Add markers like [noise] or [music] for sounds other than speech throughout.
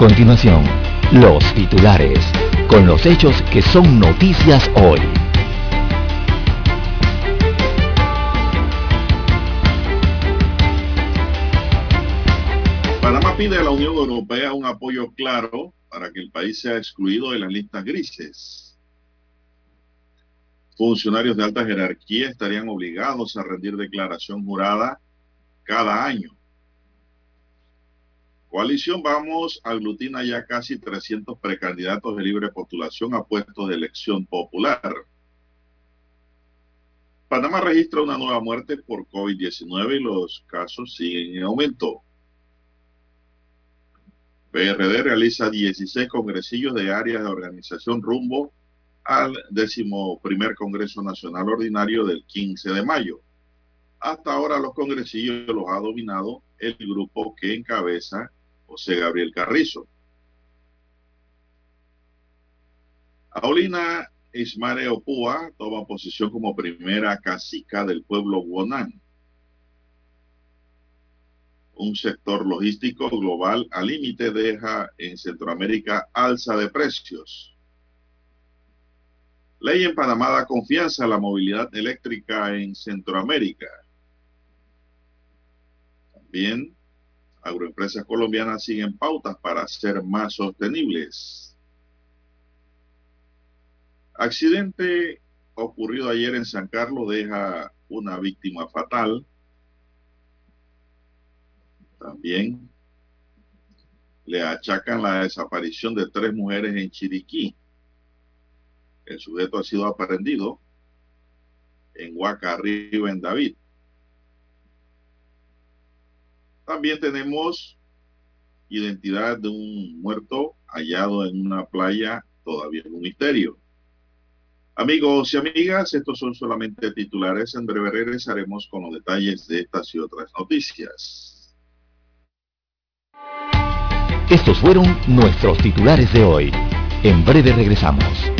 Continuación, los titulares, con los hechos que son noticias hoy. Panamá pide a la Unión Europea un apoyo claro para que el país sea excluido de las listas grises. Funcionarios de alta jerarquía estarían obligados a rendir declaración jurada cada año. Coalición Vamos aglutina ya casi 300 precandidatos de libre postulación a puestos de elección popular. Panamá registra una nueva muerte por COVID-19 y los casos siguen en aumento. PRD realiza 16 congresillos de áreas de organización rumbo al décimo primer Congreso Nacional Ordinario del 15 de mayo. Hasta ahora los congresillos los ha dominado el grupo que encabeza José Gabriel Carrizo. Aulina Ismare Opúa toma posición como primera cacica del pueblo Guanán un sector logístico global al límite deja en Centroamérica alza de precios. Ley en Panamá da confianza a la movilidad eléctrica en Centroamérica. También agroempresas colombianas siguen pautas para ser más sostenibles. Accidente ocurrido ayer en San Carlos deja una víctima fatal. También le achacan la desaparición de tres mujeres en Chiriquí. El sujeto ha sido aprendido en Huaca Arriba, en David. También tenemos identidad de un muerto hallado en una playa, todavía en un misterio. Amigos y amigas, estos son solamente titulares. En breve regresaremos con los detalles de estas y otras noticias. Estos fueron nuestros titulares de hoy. En breve regresamos.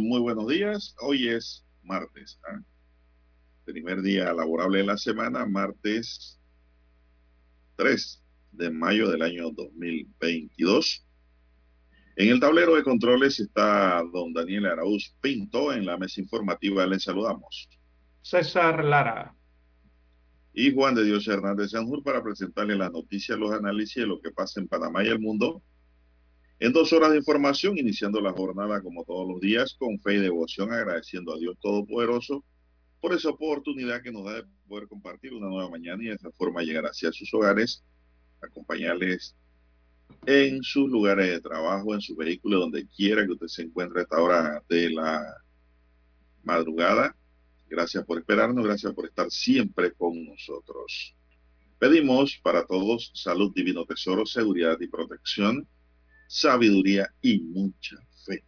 Muy buenos días. Hoy es martes, ¿ah? primer día laborable de la semana, martes 3 de mayo del año 2022. En el tablero de controles está don Daniel Araúz Pinto. En la mesa informativa le saludamos. César Lara. Y Juan de Dios Hernández Sanjur para presentarle las noticias, los análisis de lo que pasa en Panamá y el mundo. En dos horas de información, iniciando la jornada como todos los días, con fe y devoción, agradeciendo a Dios Todopoderoso por esa oportunidad que nos da de poder compartir una nueva mañana y de esa forma llegar hacia sus hogares, acompañarles en sus lugares de trabajo, en su vehículo, donde quiera que usted se encuentre a esta hora de la madrugada. Gracias por esperarnos, gracias por estar siempre con nosotros. Pedimos para todos salud, divino tesoro, seguridad y protección, sabiduría y mucha fe.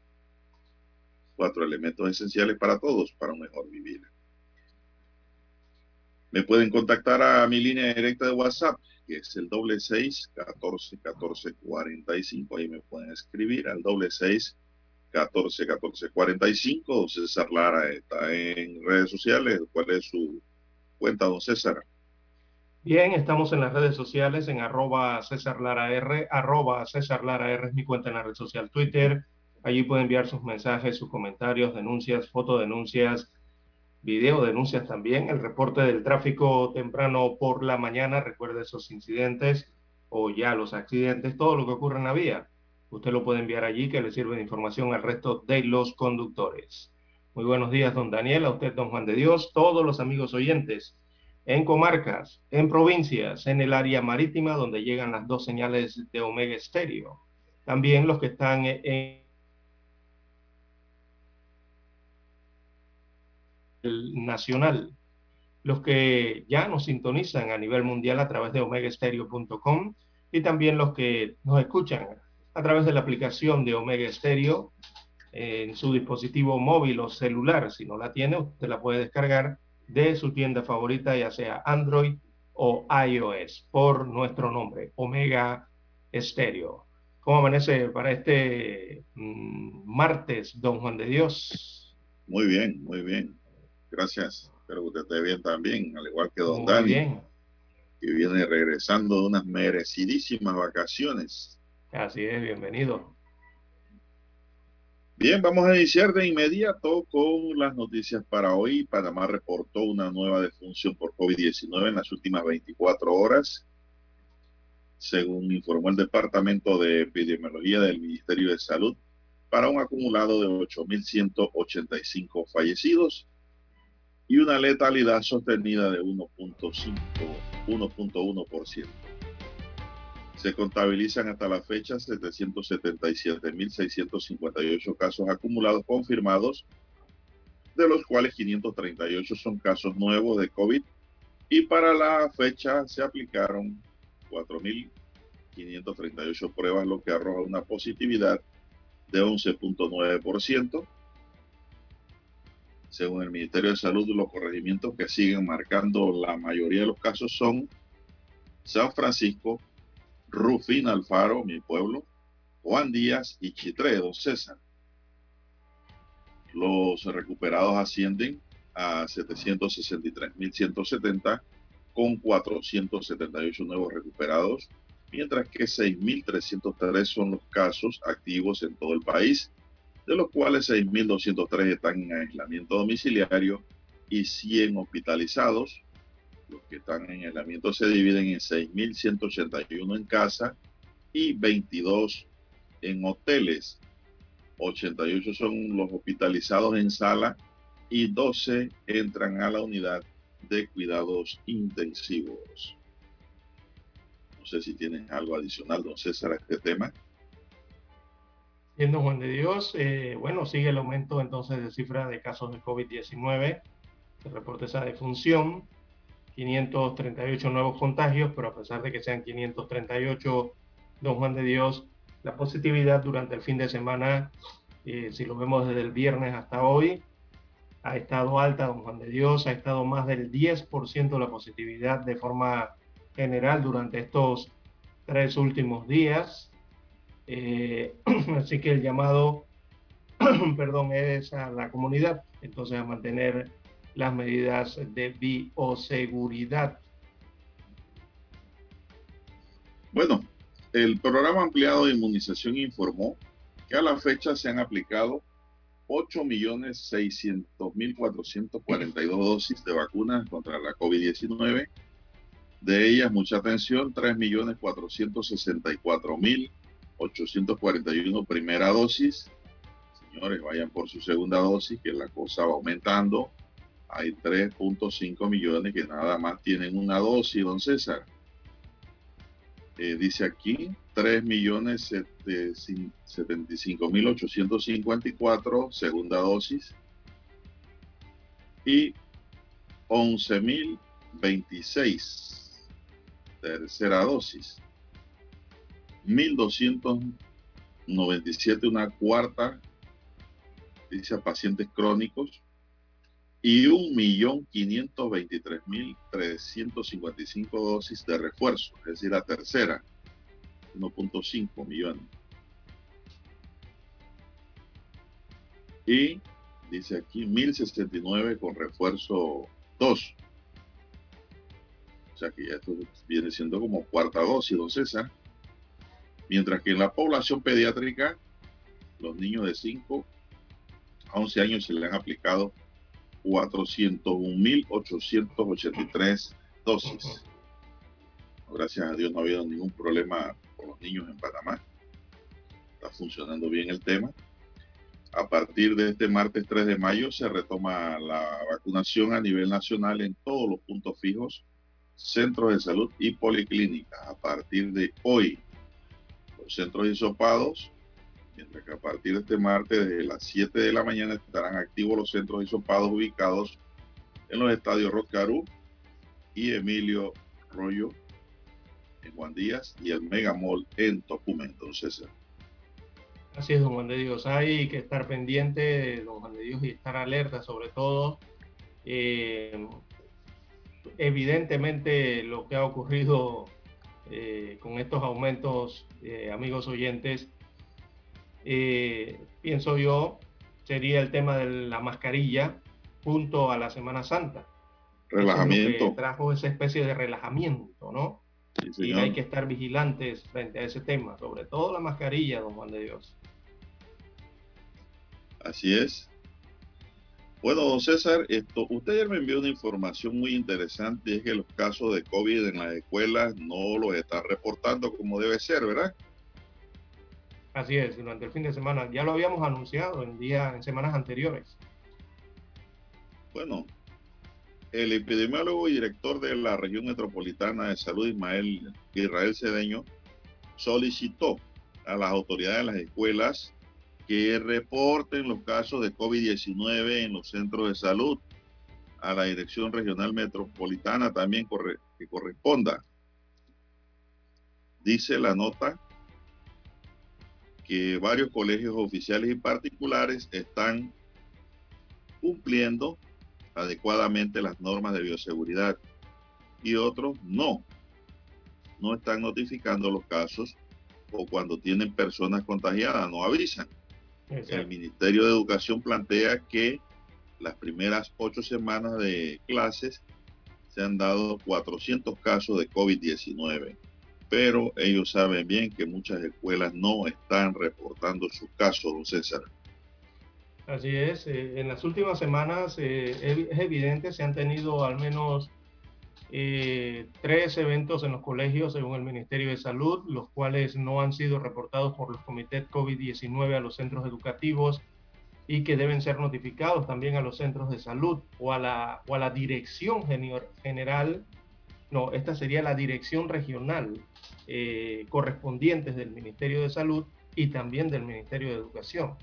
Cuatro elementos esenciales para todos para un mejor vivir. Me pueden contactar a mi línea directa de WhatsApp que es el doble seis catorce catorce cuarenta y cinco. Ahí me pueden escribir al doble seis catorce catorce cuarenta y cinco. César Lara está en redes sociales. ¿Cuál es su cuenta, don César? Bien, estamos en las redes sociales en arroba César Lara R, arroba César Lara es mi cuenta en la red social Twitter. Allí puede enviar sus mensajes, sus comentarios, denuncias, fotodenuncias, video denuncias también, el reporte del tráfico temprano por la mañana, recuerde esos incidentes o ya los accidentes, todo lo que ocurre en la vía. Usted lo puede enviar allí que le sirve de información al resto de los conductores. Muy buenos días, don Daniel, a usted, don Juan de Dios, todos los amigos oyentes en comarcas, en provincias, en el área marítima donde llegan las dos señales de Omega Estéreo. También los que están en el nacional, los que ya nos sintonizan a nivel mundial a través de omegaestereo.com y también los que nos escuchan a través de la aplicación de Omega Stereo en su dispositivo móvil o celular. Si no la tiene, usted la puede descargar de su tienda favorita, ya sea Android o iOS, por nuestro nombre, Omega Stereo. ¿Cómo amanece para este mm, martes, don Juan de Dios? Muy bien, muy bien. Gracias. Espero que usted esté bien también, al igual que don Muy Dani, bien. que viene regresando de unas merecidísimas vacaciones. Así es, bienvenido. Bien, vamos a iniciar de inmediato con las noticias para hoy. Panamá reportó una nueva defunción por COVID-19 en las últimas 24 horas, según informó el Departamento de Epidemiología del Ministerio de Salud, para un acumulado de 8.185 fallecidos y una letalidad sostenida de 1.5, 1.1%. Se contabilizan hasta la fecha 777.658 casos acumulados confirmados, de los cuales 538 son casos nuevos de COVID y para la fecha se aplicaron 4.538 pruebas, lo que arroja una positividad de 11.9%. Según el Ministerio de Salud, los corregimientos que siguen marcando la mayoría de los casos son San Francisco, Rufín Alfaro, mi pueblo, Juan Díaz y Chitré, don César. Los recuperados ascienden a 763.170 con 478 nuevos recuperados, mientras que 6.303 son los casos activos en todo el país, de los cuales 6.203 están en aislamiento domiciliario y 100 hospitalizados. Los que están en aislamiento se dividen en 6.181 en casa y 22 en hoteles. 88 son los hospitalizados en sala y 12 entran a la unidad de cuidados intensivos. No sé si tienen algo adicional, don César, a este tema. Siendo Juan de Dios, eh, bueno, sigue el aumento entonces de cifra de casos de COVID-19. Se reporta esa defunción, 538 nuevos contagios, pero a pesar de que sean 538, don Juan de Dios, la positividad durante el fin de semana, eh, si lo vemos desde el viernes hasta hoy, ha estado alta, don Juan de Dios, ha estado más del 10% la positividad de forma general durante estos tres últimos días. Eh, [clears throat] así que el llamado, [clears throat] perdón, es a la comunidad, entonces a mantener las medidas de bioseguridad. Bueno, el programa ampliado de inmunización informó que a la fecha se han aplicado 8.600.442 dosis de vacunas contra la COVID-19. De ellas, mucha atención, 3.464.841 primera dosis. Señores, vayan por su segunda dosis, que la cosa va aumentando. Hay 3.5 millones que nada más tienen una dosis, don César. Eh, dice aquí 3.075.854 segunda dosis y 11.026 tercera dosis. 1.297 una cuarta, dice pacientes crónicos y 1.523.355 dosis de refuerzo, es decir, la tercera, 1.5 millones. Y dice aquí 1.069 con refuerzo 2. O sea que ya esto viene siendo como cuarta dosis, don César. Mientras que en la población pediátrica, los niños de 5 a 11 años se le han aplicado 401.883 dosis. Gracias a Dios no ha habido ningún problema con los niños en Panamá. Está funcionando bien el tema. A partir de este martes 3 de mayo se retoma la vacunación a nivel nacional en todos los puntos fijos, centros de salud y policlínicas. A partir de hoy, los centros isopados mientras que a partir de este martes, desde las 7 de la mañana, estarán activos los centros isopados ubicados en los estadios Roscarú y Emilio Rollo en Juan Díaz y el Megamall en Tocumen, don César. Así es, don Juan de Dios. Hay que estar pendiente, don Juan de Dios, y estar alerta sobre todo. Eh, evidentemente lo que ha ocurrido eh, con estos aumentos, eh, amigos oyentes, eh, pienso yo, sería el tema de la mascarilla junto a la Semana Santa. Relajamiento. trajo esa especie de relajamiento, ¿no? y hay que estar vigilantes frente a ese tema, sobre todo la mascarilla, don Juan de Dios. Así es. Bueno, don César, esto, usted ayer me envió una información muy interesante, es que los casos de COVID en las escuelas no los están reportando como debe ser, ¿verdad? Así es, durante el fin de semana. Ya lo habíamos anunciado en, día, en semanas anteriores. Bueno, el epidemiólogo y director de la región metropolitana de salud, Ismael Israel Cedeño, solicitó a las autoridades de las escuelas que reporten los casos de COVID-19 en los centros de salud, a la Dirección Regional Metropolitana también que corresponda. Dice la nota que varios colegios oficiales y particulares están cumpliendo adecuadamente las normas de bioseguridad y otros no. No están notificando los casos o cuando tienen personas contagiadas, no avisan. El Ministerio de Educación plantea que las primeras ocho semanas de clases se han dado 400 casos de COVID-19 pero ellos saben bien que muchas escuelas no están reportando sus casos, don César. Así es, eh, en las últimas semanas eh, es evidente, se han tenido al menos eh, tres eventos en los colegios, según el Ministerio de Salud, los cuales no han sido reportados por los comités COVID-19 a los centros educativos y que deben ser notificados también a los centros de salud o a la, o a la dirección general, no, esta sería la dirección regional eh, correspondientes del Ministerio de Salud y también del Ministerio de Educación.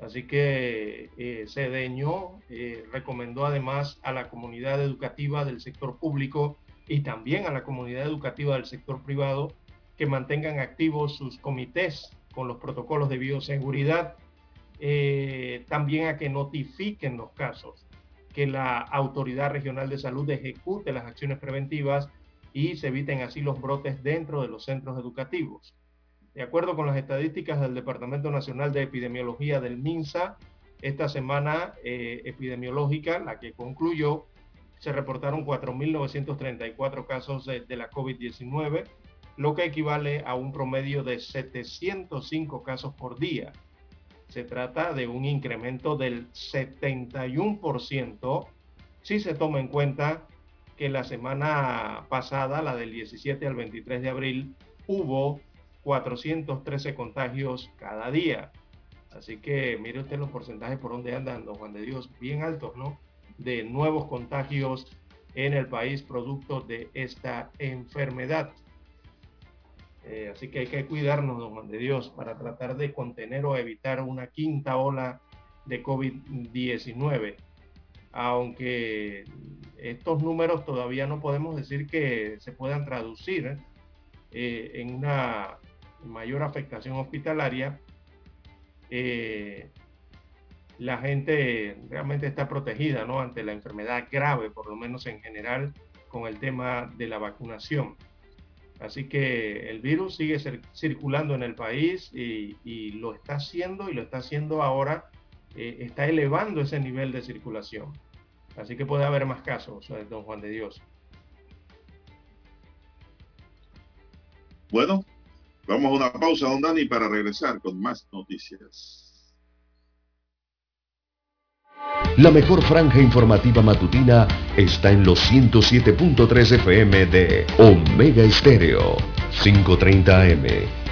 Así que eh, Cedeño eh, recomendó además a la comunidad educativa del sector público y también a la comunidad educativa del sector privado que mantengan activos sus comités con los protocolos de bioseguridad, eh, también a que notifiquen los casos, que la Autoridad Regional de Salud ejecute las acciones preventivas y se eviten así los brotes dentro de los centros educativos. De acuerdo con las estadísticas del Departamento Nacional de Epidemiología del MINSA, esta semana eh, epidemiológica, la que concluyó, se reportaron 4.934 casos de, de la COVID-19, lo que equivale a un promedio de 705 casos por día. Se trata de un incremento del 71% si se toma en cuenta que la semana pasada, la del 17 al 23 de abril, hubo 413 contagios cada día. Así que mire usted los porcentajes por donde andan, don Juan de Dios, bien altos, ¿no? De nuevos contagios en el país producto de esta enfermedad. Eh, así que hay que cuidarnos, don Juan de Dios, para tratar de contener o evitar una quinta ola de COVID-19 aunque estos números todavía no podemos decir que se puedan traducir eh, en una mayor afectación hospitalaria, eh, la gente realmente está protegida ¿no? ante la enfermedad grave, por lo menos en general, con el tema de la vacunación. Así que el virus sigue circulando en el país y, lo está haciendo y lo está haciendo ahora, eh, está elevando ese nivel de circulación. Así que puede haber más casos, eh, don Juan de Dios. Bueno, vamos a una pausa, don Dani, para regresar con más noticias. La mejor franja informativa matutina está en los 107.3 FM de Omega Estéreo. 5.30 AM.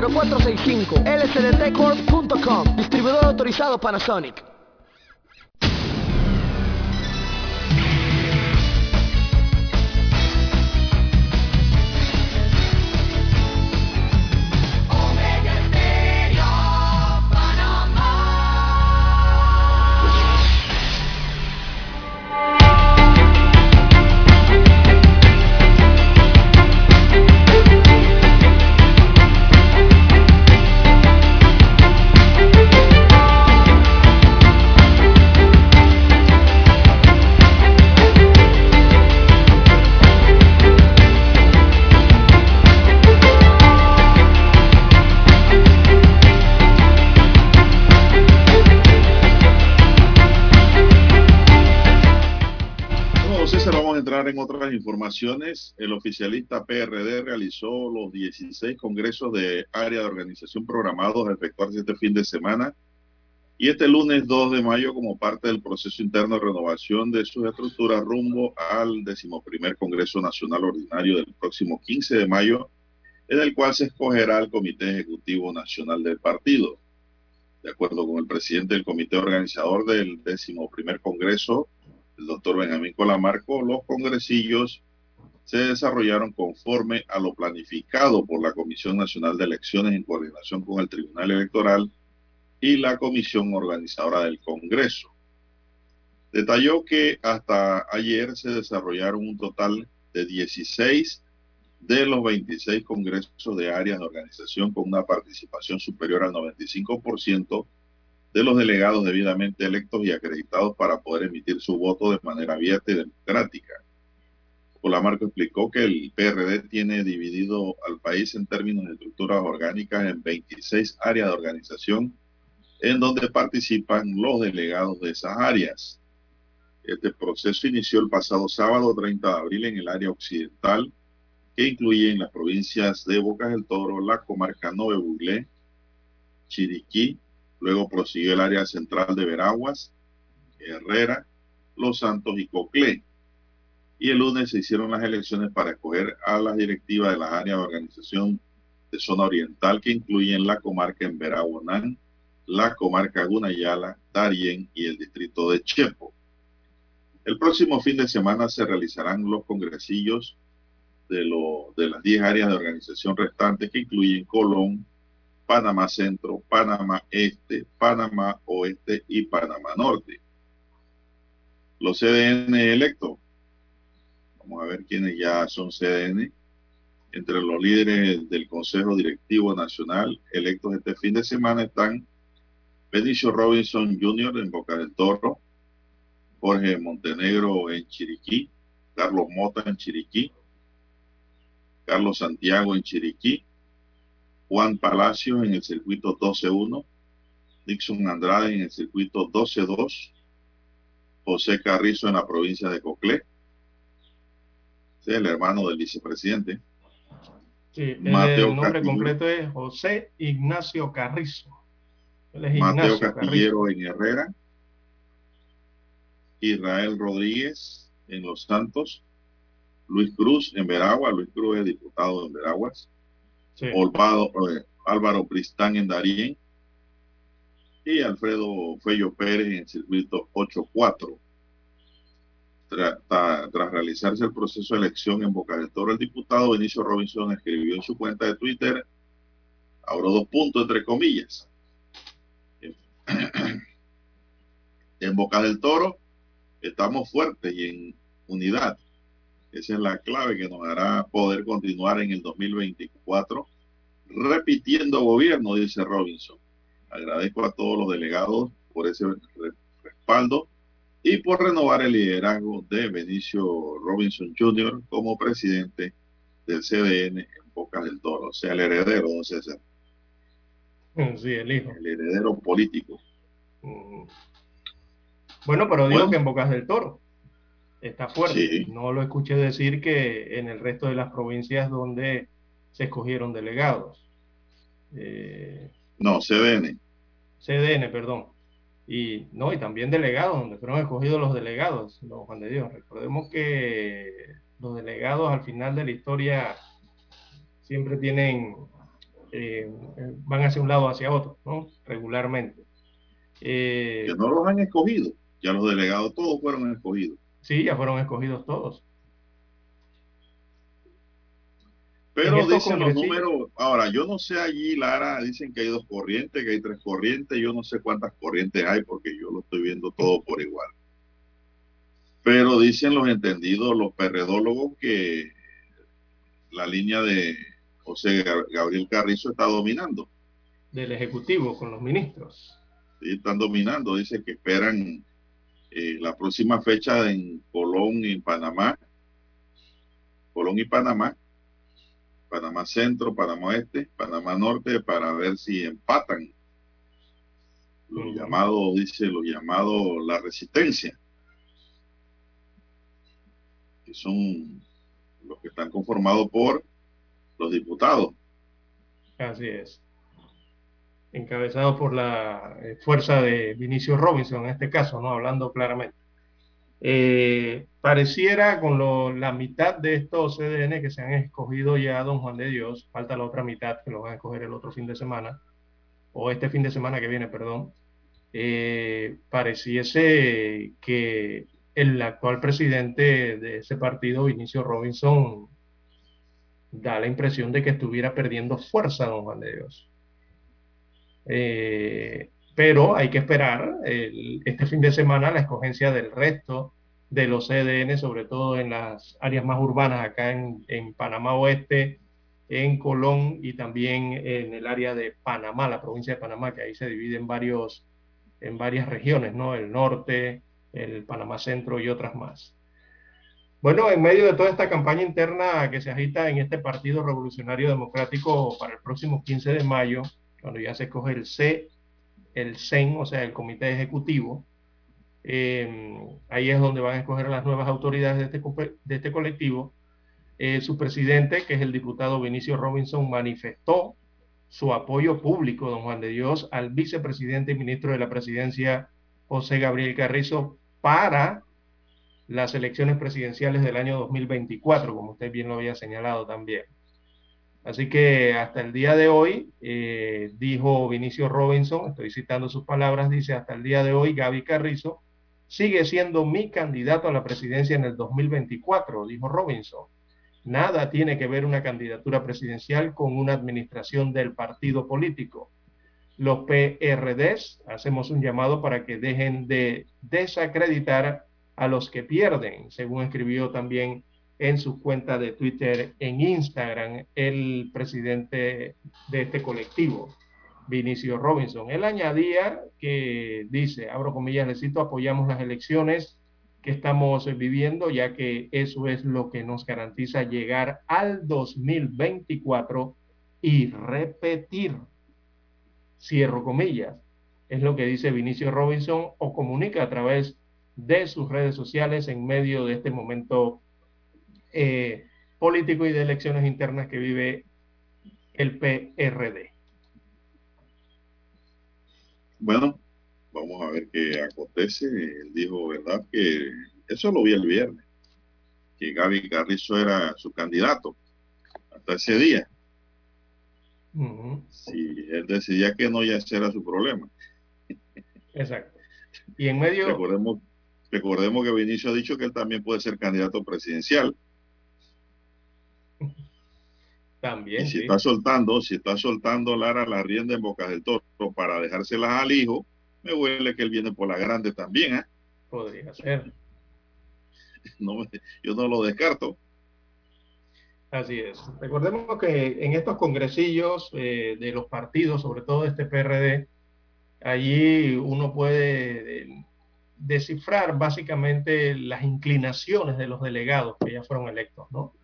229-0465. lsdtcorp.com. Distribuidor autorizado Panasonic. En otras informaciones, el oficialista PRD realizó los 16 congresos de área de organización programados a efectuarse este fin de semana y este lunes 2 de mayo como parte del proceso interno de renovación de sus estructuras rumbo al decimoprimer Congreso Nacional Ordinario del próximo 15 de mayo, en el cual se escogerá el Comité Ejecutivo Nacional del partido. De acuerdo con el presidente del comité organizador del decimoprimer Congreso, el doctor Benjamín Colamarco, los congresillos se desarrollaron conforme a lo planificado por la Comisión Nacional de Elecciones en coordinación con el Tribunal Electoral y la Comisión Organizadora del Congreso. Detalló que hasta ayer se desarrollaron un total de 16 de los 26 congresos de áreas de organización con una participación superior al 95% de los delegados debidamente electos y acreditados para poder emitir su voto de manera abierta y democrática. Colamarco explicó que el PRD tiene dividido al país en términos de estructuras orgánicas en 26 áreas de organización en donde participan los delegados de esas áreas. Este proceso inició el pasado sábado 30 de abril en el área occidental, que incluye en las provincias de Bocas del Toro, la comarca Nove Buglé, Chiriquí, Luego prosiguió el área central de Veraguas, Herrera, Los Santos y Coclé. Y el lunes se hicieron las elecciones para escoger a las directivas de las áreas de organización de zona oriental que incluyen la comarca en Veraguanán, la comarca Gunayala, Darien y el distrito de Chepo. El próximo fin de semana se realizarán los congresillos de, lo, de las 10 áreas de organización restantes que incluyen Colón, Panamá Centro, Panamá Este, Panamá Oeste y Panamá Norte. los CDN electos. Vamos a ver quiénes ya son CDN. Entre los líderes del Consejo Directivo Nacional electos este fin de semana están Benicio Robinson Jr. en Boca del Toro, Jorge Montenegro en Chiriquí, Carlos Mota en Chiriquí, Carlos Santiago en Chiriquí, Juan Palacio en el circuito 12-1, Dixon Andrade en el circuito 12-2, José Carrizo en la provincia de Coclé, es el hermano del vicepresidente. Sí, Mateo el nombre completo es José Ignacio Carrizo. Mateo Castillero en Herrera, Israel Rodríguez en Los Santos, Luis Cruz en Veragua, Luis Cruz es diputado en Veraguas, sí. Eh, Álvaro Pristán en Darien y Alfredo Fello Pérez en circuito 8-4. Tras, tras realizarse el proceso de elección en Boca del Toro, el diputado Benicio Robinson escribió en su cuenta de Twitter, abro dos puntos entre comillas, [clears throat] en Boca del Toro estamos fuertes y en unidad. Esa es la clave que nos hará poder continuar en el 2024 repitiendo gobierno, dice Robinson. Agradezco a todos los delegados por ese respaldo y por renovar el liderazgo de Benicio Robinson Jr. como presidente del CDN en Boca del Toro, o sea, el heredero, don César. Sí, el hijo. El heredero político. Mm. Bueno, pero digo que en Bocas del Toro está fuerte. No lo escuché decir que en el resto de las provincias donde se escogieron delegados. Eh, no, CDN. CDN, perdón. Y no, y también delegados, donde fueron escogidos los delegados, don Juan de Dios. Recordemos que los delegados al final de la historia siempre tienen, eh, van hacia un lado o hacia otro, ¿no? Regularmente. Eh, que no los han escogido, ya los delegados todos fueron escogidos. Sí, ya fueron escogidos todos. Pero dicen los números, ahora yo no sé allí, Lara, dicen que hay dos corrientes, que hay tres corrientes, yo no sé cuántas corrientes hay porque yo lo estoy viendo todo por igual. Pero dicen los entendidos, los perredólogos, que la línea de José Gabriel Carrizo está dominando. Del Ejecutivo con los ministros están dominando. Dice que esperan eh, la próxima fecha en Colón y Panamá. Colón y Panamá. Panamá Centro, Panamá Oeste, Panamá Norte, para ver si empatan. Lo llamado, dice, lo llamado la resistencia. Que son los que están conformados por los diputados. Así es encabezado por la eh, fuerza de Vinicio Robinson, en este caso, ¿no? Hablando claramente. Eh, pareciera con la mitad de estos CDN que se han escogido ya Don Juan de Dios, falta la otra mitad que lo van a escoger el otro fin de semana, o este fin de semana que viene, perdón, eh, pareciese que el actual presidente de ese partido, Vinicio Robinson, da la impresión de que estuviera perdiendo fuerza, don Juan de Dios. Eh, pero hay que esperar este fin de semana la escogencia del resto de los CDN, sobre todo en las áreas más urbanas, acá en, Panamá Oeste, en Colón y también en el área de Panamá, la provincia de Panamá, que ahí se divide en, varios, en varias regiones, ¿no? El norte, el Panamá Centro y otras más. Bueno, en medio de toda esta campaña interna que se agita en este Partido Revolucionario Democrático para el próximo 15 de mayo, cuando ya se escoge el C, el CEN, o sea, el Comité Ejecutivo, eh, ahí es donde van a escoger las nuevas autoridades de este, este colectivo. Eh, su presidente, que es el diputado Vinicio Robinson, manifestó su apoyo público, don Juan de Dios, al vicepresidente y ministro de la presidencia, José Gabriel Carrizo, para las elecciones presidenciales del año 2024, como usted bien lo había señalado también. Así que hasta el día de hoy, eh, dijo Vinicio Robinson, estoy citando sus palabras, dice, hasta el día de hoy Gaby Carrizo sigue siendo mi candidato a la presidencia en el 2024, dijo Robinson. Nada tiene que ver una candidatura presidencial con una administración del partido político. Los PRDs hacemos un llamado para que dejen de desacreditar a los que pierden, según escribió también en su cuenta de Twitter, en Instagram, el presidente de este colectivo, Vinicio Robinson. Él añadía que dice, abro comillas, necesito apoyamos las elecciones que estamos viviendo, ya que eso es lo que nos garantiza llegar al 2024 y repetir, cierro comillas, es lo que dice Vinicio Robinson o comunica a través de sus redes sociales en medio de este momento eh, político y de elecciones internas que vive el PRD. Bueno, vamos a ver qué acontece. Él dijo, ¿verdad? Que eso lo vi el viernes, que Gaby Carrizo era su candidato hasta ese día. Si él decidía que no, ya ese era su problema. Exacto. Y en medio... Recordemos, recordemos que Vinicio ha dicho que él también puede ser candidato presidencial. También. Y si está soltando, si está soltando Lara la rienda en boca del toro para dejárselas al hijo, me huele que él viene por la grande también, ¿eh? Podría ser. [laughs] No, yo no lo descarto. Así es. Recordemos que en estos congresillos eh, de los partidos, sobre todo este PRD, allí uno puede eh, descifrar básicamente las inclinaciones de los delegados que ya fueron electos, ¿no?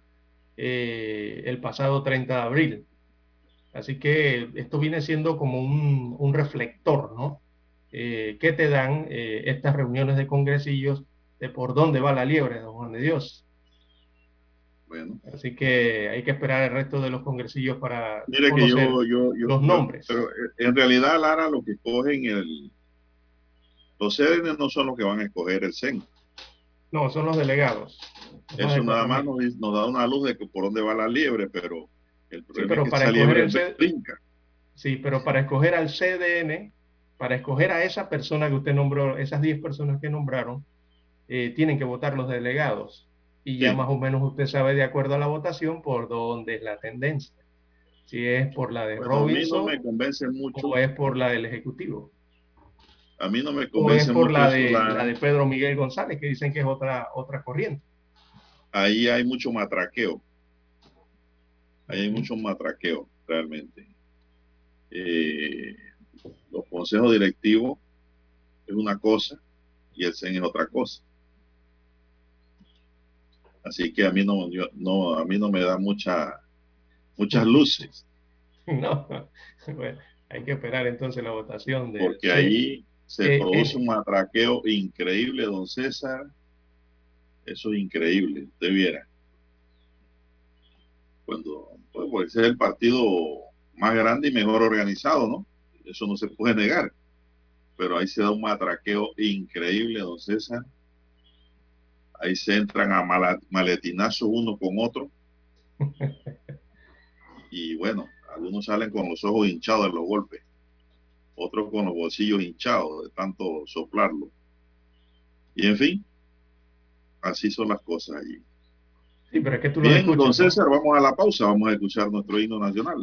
Eh, el pasado 30 de abril. Así que esto viene siendo como un, un reflector, ¿no? Eh, que te dan eh, estas reuniones de congresillos de por dónde va la liebre, don Juan de Dios. Bueno. Así que hay que esperar el resto de los congresillos para Mire que yo, yo, yo, los nombres. Pero en realidad, Lara, lo que escogen el, los CDN no son los que van a escoger el CEN. No, son los delegados. Eso nada más nos, nos, da una luz de que por dónde va la liebre, pero el problema sí, pero es que para esa liebre se brinca. Sí, pero para escoger al CDN, para escoger a esa persona que usted nombró, esas 10 personas que nombraron, eh, tienen que votar los delegados. Y ya más o menos usted sabe de acuerdo a la votación por dónde es la tendencia. Si es por la de Bueno, a mí no Robinson me convence mucho. o es por la del Ejecutivo. A mí no me O es convence por mucho la de, la de Pedro Miguel González, que dicen que es otra, otra corriente. Ahí hay mucho matraqueo. Ahí hay mucho matraqueo, realmente. Eh, los consejos directivos es una cosa y el CEN es otra cosa. Así que a mí no, yo- no, a mí no me da mucha, muchas luces, [laughs] No, [laughs] bueno, hay que esperar entonces la votación de porque sí. ahí se Eh, produce eh. un matraqueo increíble, don César. Eso es increíble, usted viera. Cuando, pues, pues, ese es el partido más grande y mejor organizado, ¿no? Eso no se puede negar. Pero ahí se da un matraqueo increíble, don César. Ahí se entran a maletinazos uno con otro. [laughs] Y bueno, algunos salen con los ojos hinchados de los golpes, otros con los bolsillos hinchados de tanto soplarlo. Y en fin, así son las cosas allí. Sí, pero es que tú lo Bien, escuchas. don ¿no? César, vamos a la pausa, vamos a escuchar nuestro himno nacional.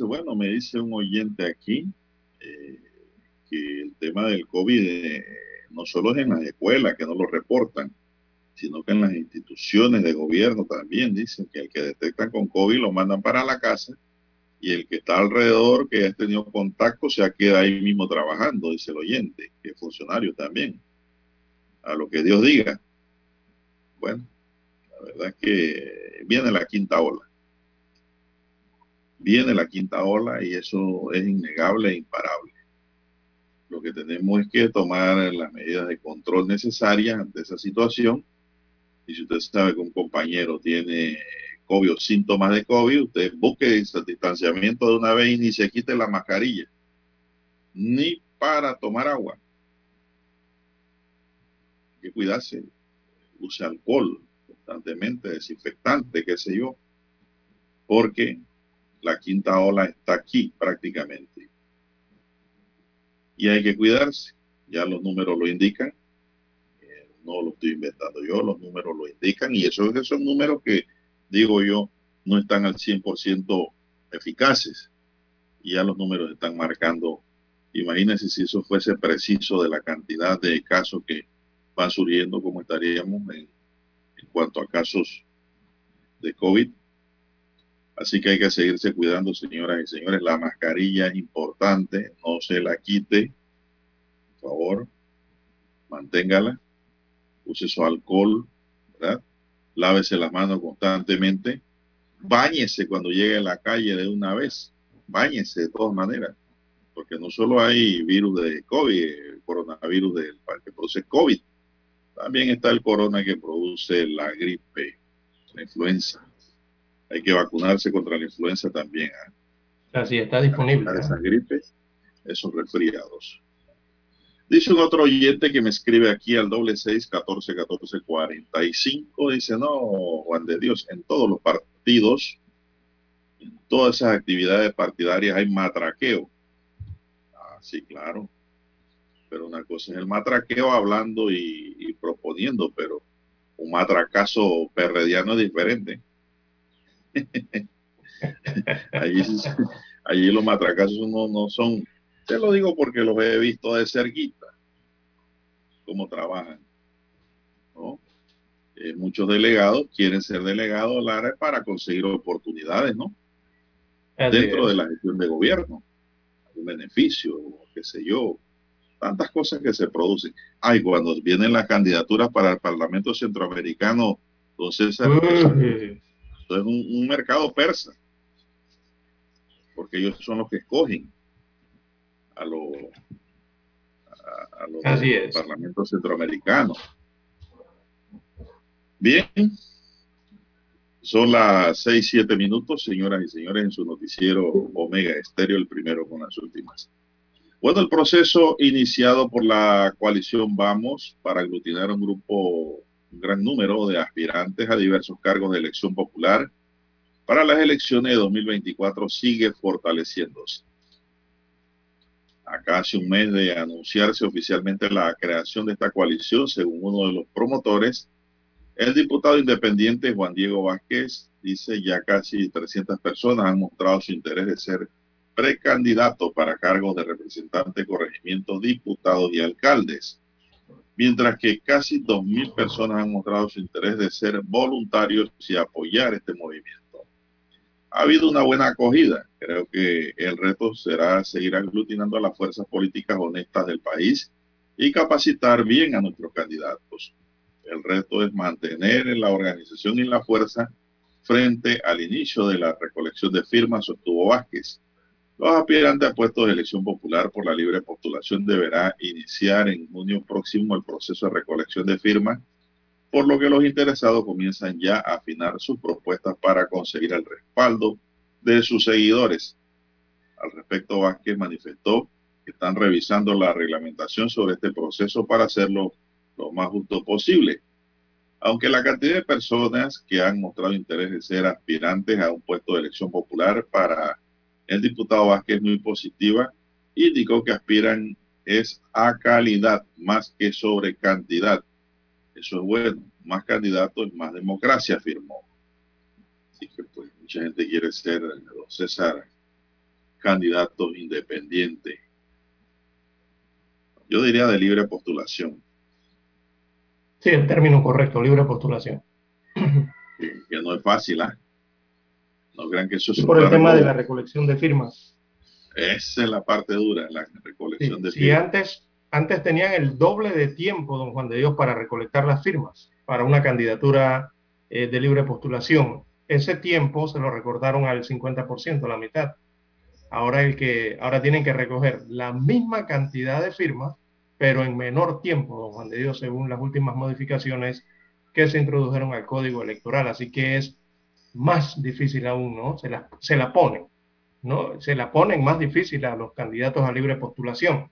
Bueno, me dice un oyente aquí eh, que el tema del COVID eh, no solo es en las escuelas que no lo reportan, sino que en las instituciones de gobierno también dicen que el que detectan con COVID lo mandan para la casa y el que está alrededor, que ha tenido contacto, se queda ahí mismo trabajando, dice el oyente, que es funcionario también. A lo que Dios diga. Bueno, la verdad es que viene la quinta ola viene la quinta ola y eso es innegable e imparable. Lo que tenemos es que tomar las medidas de control necesarias ante esa situación. Y si usted sabe que un compañero tiene COVID o síntomas de COVID, usted busque distanciamiento de una vez y ni se quite la mascarilla, ni para tomar agua. Hay que cuidarse, use alcohol constantemente, desinfectante, qué sé yo, porque la quinta ola está aquí prácticamente. Y hay que cuidarse. Ya los números lo indican. Eh, no lo estoy inventando yo, los números lo indican. Y esos, esos números que, digo yo, no están al 100% eficaces. Y ya los números están marcando. Imagínense si eso fuese preciso de la cantidad de casos que van surgiendo, como estaríamos en cuanto a casos de COVID Así que hay que seguirse cuidando, señoras y señores. La mascarilla es importante, no se la quite. Por favor, manténgala. Use su alcohol, ¿verdad? Lávese las manos constantemente. Báñese cuando llegue a la calle de una vez. Báñese de todas maneras. Porque no solo hay virus de COVID, coronavirus del, que produce COVID. También está el corona que produce la gripe, la influenza hay que vacunarse contra la influenza también. ¿eh? Así está disponible. Para esas gripes, esos resfriados. Dice un otro oyente que me escribe aquí al doble seis catorce catorce cuarenta y cinco. Dice, no, Juan de Dios, en todos los partidos, en todas esas actividades partidarias hay matraqueo. Ah, sí, claro. Pero una cosa es el matraqueo hablando y, y proponiendo, pero un matracazo perrediano es diferente. [laughs] allí, allí los matracazos no, no son, te lo digo porque los he visto de cerquita, cómo trabajan. ¿no? Eh, muchos delegados quieren ser delegados Lara para conseguir oportunidades, ¿no? Dentro de la gestión de gobierno, un beneficio, qué sé yo, tantas cosas que se producen. Ay, cuando vienen las candidaturas para el Parlamento Centroamericano, César, es un, mercado persa, porque ellos son los que escogen a, los a, los parlamentos centroamericanos. Bien, son las seis, siete minutos, señoras y señores, en su noticiero Omega Estéreo, el primero con las últimas. Bueno, el proceso iniciado por la coalición Vamos para aglutinar un grupo un gran número de aspirantes a diversos cargos de elección popular para las elecciones de 2024 sigue fortaleciéndose. A casi un mes de anunciarse oficialmente la creación de esta coalición, según uno de los promotores, el diputado independiente Juan Diego Vázquez dice ya casi 300 personas han mostrado su interés de ser precandidatos para cargos de representante, corregimiento, diputados y alcaldes mientras que casi 2.000 personas han mostrado su interés de ser voluntarios y apoyar este movimiento. Ha habido una buena acogida. Creo que el reto será seguir aglutinando a las fuerzas políticas honestas del país y capacitar bien a nuestros candidatos. El reto es mantener la organización y la fuerza frente al inicio de la recolección de firmas, sostuvo Vázquez. Los aspirantes a puestos de elección popular por la libre postulación deberá iniciar en junio próximo el proceso de recolección de firmas, por lo que los interesados comienzan ya a afinar sus propuestas para conseguir el respaldo de sus seguidores. Al respecto, Vázquez manifestó que están revisando la reglamentación sobre este proceso para hacerlo lo más justo posible. Aunque la cantidad de personas que han mostrado interés de ser aspirantes a un puesto de elección popular para el diputado Vázquez muy positiva, indicó que aspiran es a calidad más que sobre cantidad. Eso es bueno, más candidatos, más democracia, afirmó. Así que pues mucha gente quiere ser, César, candidato independiente. Yo diría de libre postulación. Sí, el término correcto, libre postulación. Que, no es fácil, ¿ah? No crean que eso es... por el tema de la recolección de firmas. Esa es la parte dura, la recolección de firmas. Y antes, antes tenían el doble de tiempo, don Juan de Dios, para recolectar las firmas para una candidatura eh, de libre postulación. Ese tiempo se lo recortaron al 50%, la mitad. Ahora, el que, ahora tienen que recoger la misma cantidad de firmas, pero en menor tiempo, don Juan de Dios, según las últimas modificaciones que se introdujeron al código electoral. Así que es más difícil aún, ¿no? Se la, se la ponen, ¿no? Se la ponen más difícil a los candidatos a libre postulación.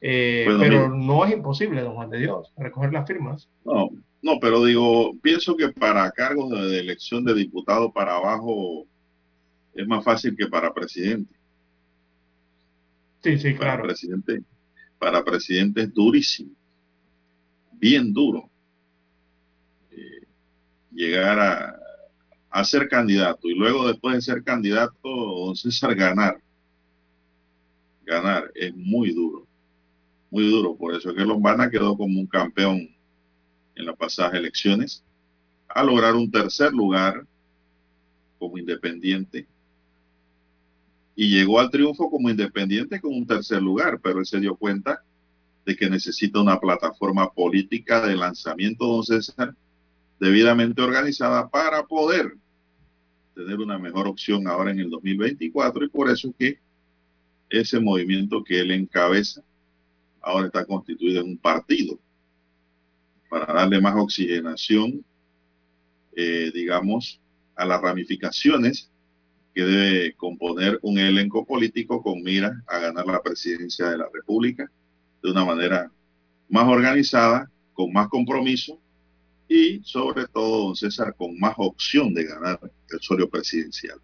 Eh, pero no es imposible, don Juan de Dios, recoger las firmas. No, no, pero digo, pienso que para cargos de, elección de diputado para abajo es más fácil que para presidente. Sí, sí, para claro. Presidente, para presidente es durísimo, bien duro. Eh, llegar a, a ser candidato y luego después de ser candidato, don César ganar. Ganar es muy duro, muy duro. Por eso es que Lombana quedó como un campeón en las pasadas elecciones, a lograr un tercer lugar como independiente. Y llegó al triunfo como independiente con un tercer lugar, pero él se dio cuenta de que necesita una plataforma política de lanzamiento, don César, debidamente organizada para poder tener una mejor opción ahora en el 2024 y por eso que ese movimiento que él encabeza ahora está constituido en un partido para darle más oxigenación, eh, digamos, a las ramificaciones que debe componer un elenco político con mira a ganar la presidencia de la República de una manera más organizada, con más compromiso y sobre todo, don César, con más opción de ganar el suelo presidencial.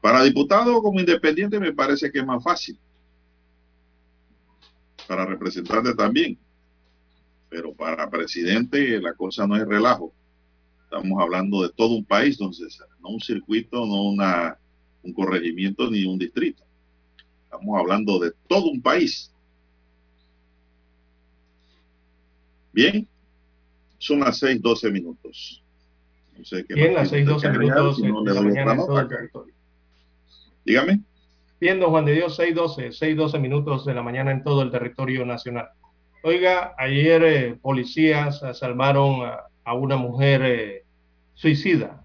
Para diputado como independiente me parece que es más fácil. Para representante también. Pero para presidente la cosa no es relajo. Estamos hablando de todo un país, don César. No un circuito, no una, un corregimiento ni un distrito. Estamos hablando de todo un país. Bien, son las 6:12 minutos. No sé qué Bien, las 6:12 minutos si no de la mañana en todo el territorio. Dígame. Bien, don Juan de Dios, 6:12, 6:12 minutos de la mañana en todo el territorio nacional. Oiga, ayer eh, policías salvaron a, a una mujer eh, suicida.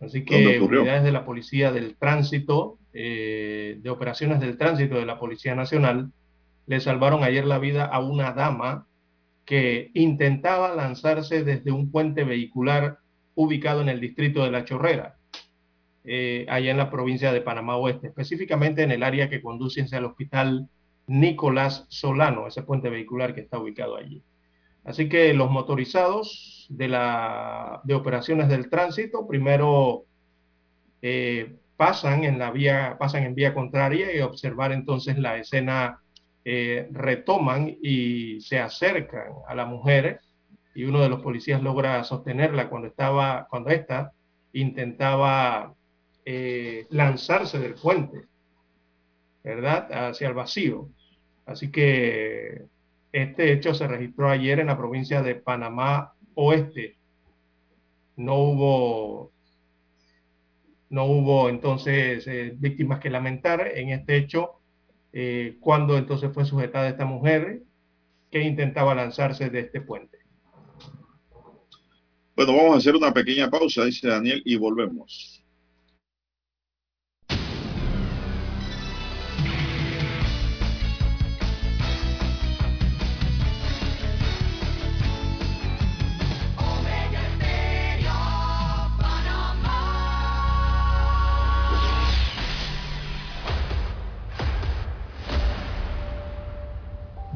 Así que unidades de la Policía del Tránsito, eh, de operaciones del tránsito de la Policía Nacional, le salvaron ayer la vida a una dama que intentaba lanzarse desde un puente vehicular ubicado en el distrito de La Chorrera, eh, allá en la provincia de Panamá Oeste, específicamente en el área que conduce hacia el hospital Nicolás Solano, ese puente vehicular que está ubicado allí. Así que los motorizados de, la, de operaciones del tránsito primero eh, pasan en la vía, pasan en vía contraria y observar entonces la escena eh, retoman y se acercan a la mujer y uno de los policías logra sostenerla cuando estaba, cuando esta intentaba eh, lanzarse del puente, ¿verdad? Hacia el vacío. Así que este hecho se registró ayer en la provincia de Panamá Oeste. No hubo, no hubo entonces eh, víctimas que lamentar en este hecho eh, cuando entonces fue sujetada esta mujer que intentaba lanzarse de este puente. Bueno, vamos a hacer una pequeña pausa, dice Daniel, y volvemos.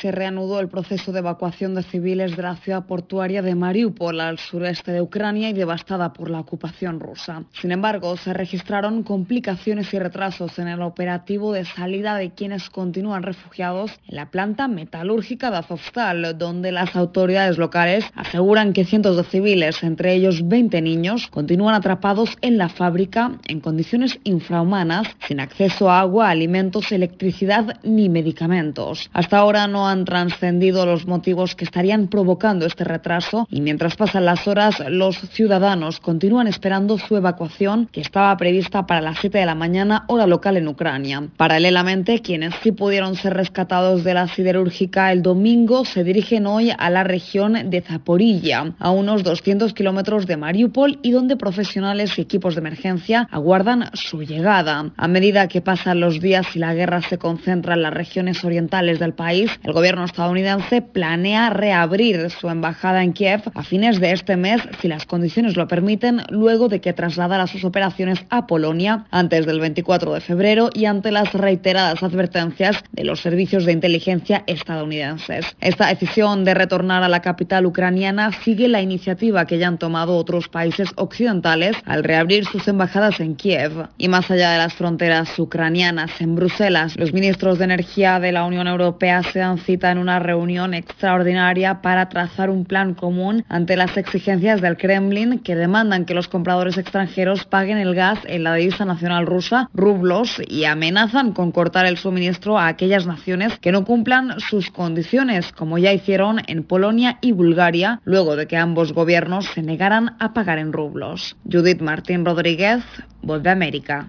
Se reanudó el proceso de evacuación de civiles de la ciudad portuaria de Mariupol al sureste de Ucrania y devastada por la ocupación rusa. Sin embargo, se registraron complicaciones y retrasos en el operativo de salida de quienes continúan refugiados en la planta metalúrgica de Azovstal, donde las autoridades locales aseguran que cientos de civiles, entre ellos 20 niños, continúan atrapados en la fábrica en condiciones infrahumanas, sin acceso a agua, alimentos, electricidad ni medicamentos. Hasta ahora no han trascendido los motivos que estarían provocando este retraso y mientras pasan las horas los ciudadanos continúan esperando su evacuación que estaba prevista para las 7 de la mañana hora local en Ucrania. Paralelamente, quienes sí pudieron ser rescatados de la siderúrgica el domingo se dirigen hoy a la región de Zaporilla, a unos 200 kilómetros de Mariupol y donde profesionales y equipos de emergencia aguardan su llegada. A medida que pasan los días y la guerra se concentra en las regiones orientales del país, el gobierno estadounidense planea reabrir su embajada en Kiev a fines de este mes si las condiciones lo permiten, luego de que trasladara sus operaciones a Polonia antes del 24 de febrero y ante las reiteradas advertencias de los servicios de inteligencia estadounidenses. Esta decisión de retornar a la capital ucraniana sigue la iniciativa que ya han tomado otros países occidentales al reabrir sus embajadas en Kiev. Y más allá de las fronteras ucranianas, en Bruselas, los ministros de Energía de la Unión Europea se han cita en una reunión extraordinaria para trazar un plan común ante las exigencias del Kremlin que demandan que los compradores extranjeros paguen el gas en la divisa nacional rusa, rublos, y amenazan con cortar el suministro a aquellas naciones que no cumplan sus condiciones, como ya hicieron en Polonia y Bulgaria, luego de que ambos gobiernos se negaran a pagar en rublos. Judith Martín Rodríguez, Voz de América.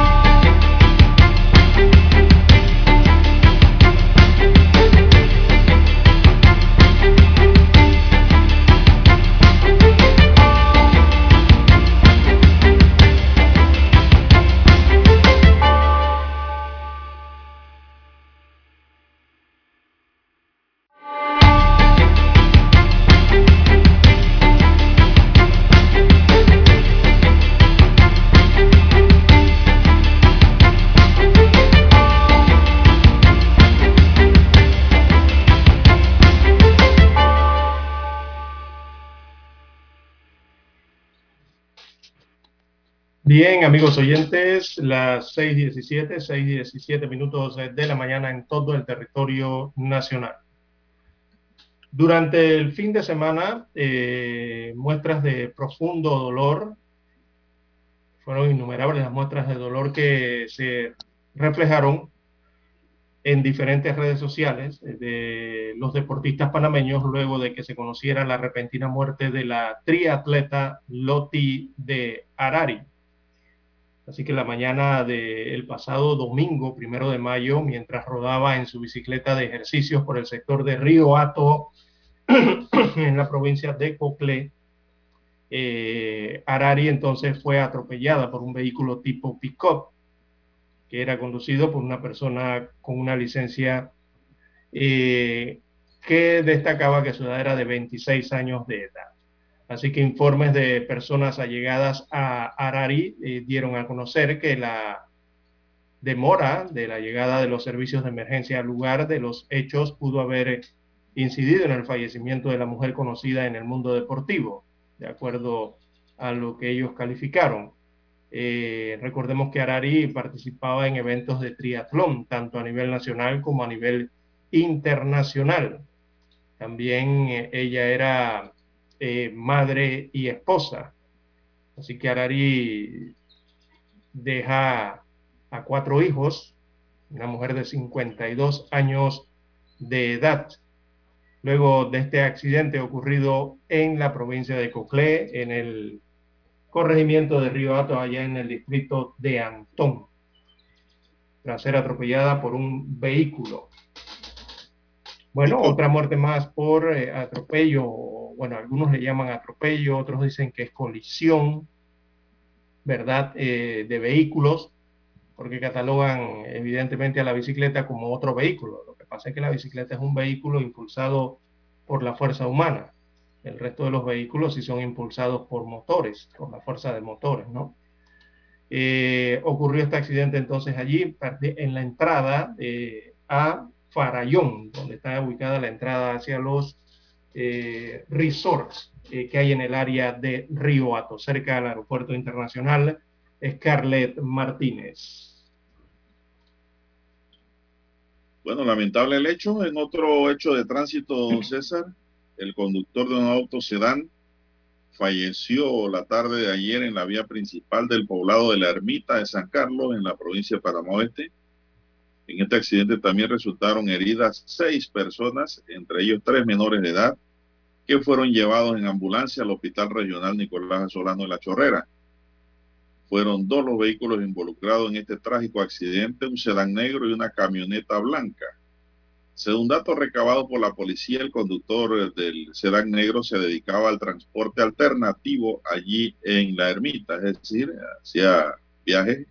Bien, amigos oyentes, las 6.17, 6.17 minutos de la mañana en todo el territorio nacional. Durante el fin de semana, eh, muestras de profundo dolor, fueron innumerables las muestras de dolor que se reflejaron en diferentes redes sociales de los deportistas panameños luego de que se conociera la repentina muerte de la triatleta Loti de Arari Así que la mañana del pasado domingo, primero de mayo, mientras rodaba en su bicicleta de ejercicios por el sector de Río Hato, [clears throat] en la provincia de Coclé, eh, Arari entonces fue atropellada por un vehículo tipo pick-up, que era conducido por una persona con una licencia eh, que destacaba que su edad era de 26 años de edad. Así que informes de personas allegadas a Arari eh, dieron a conocer que la demora de la llegada de los servicios de emergencia al lugar de los hechos pudo haber incidido en el fallecimiento de la mujer conocida en el mundo deportivo, de acuerdo a lo que ellos calificaron. Eh, recordemos que Arari participaba en eventos de triatlón, tanto a nivel nacional como a nivel internacional. También eh, ella era eh, madre y esposa. Así que Arari deja a cuatro hijos, una mujer de 52 años de edad. Luego de este accidente ocurrido en la provincia de Coclé, en el corregimiento de Río Hato, allá en el distrito de Antón, tras ser atropellada por un vehículo. Bueno, otra muerte más por eh, atropello, bueno, algunos le llaman atropello, otros dicen que es colisión, ¿verdad?, eh, de vehículos, porque catalogan evidentemente a la bicicleta como otro vehículo. Lo que pasa es que la bicicleta es un vehículo impulsado por la fuerza humana. El resto de los vehículos sí son impulsados por motores, por la fuerza de motores, ¿no? Eh, ocurrió este accidente entonces allí en la entrada eh, a Farallón, donde está ubicada la entrada hacia los eh, resorts que hay en el área de Río Hato, cerca del aeropuerto internacional Scarlett Martínez. Bueno, lamentable el hecho. En otro hecho de tránsito, [laughs] César, el conductor de un auto sedán falleció la tarde de ayer en la vía principal del poblado de la Ermita de San Carlos, en la provincia de Panamá Oeste. En este accidente también resultaron heridas seis personas, entre ellos tres menores de edad, que fueron llevados en ambulancia al Hospital Regional Nicolás Solano de la Chorrera. Fueron dos los vehículos involucrados en este trágico accidente, un sedán negro y una camioneta blanca. Según datos recabados por la policía, el conductor del sedán negro se dedicaba al transporte alternativo allí en la ermita, es decir, hacía viajes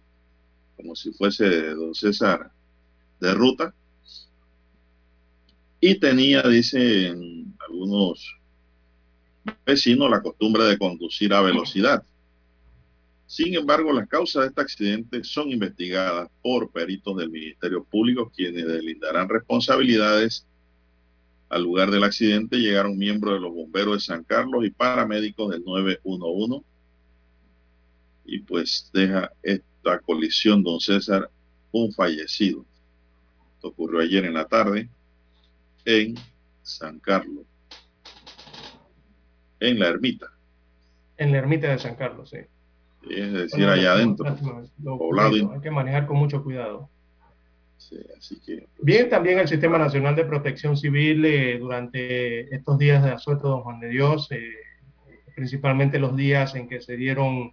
como si fuese don César de ruta. Y tenía, dicen algunos vecinos, la costumbre de conducir a velocidad. Sin embargo, las causas de este accidente son investigadas por peritos del Ministerio Público, quienes delindarán responsabilidades. Al lugar del accidente llegaron miembros de los bomberos de San Carlos y paramédicos del 911. Y pues deja esta colisión, don César, un fallecido. Esto ocurrió ayer en la tarde en San Carlos, en la ermita. En la ermita de San Carlos, sí es decir, allá adentro, poblado. Hay que manejar con mucho cuidado. Sí, así que, pues, Bien, también el Sistema Nacional de Protección Civil eh, durante estos días de asueto Don Juan de Dios, eh, principalmente los días en que se dieron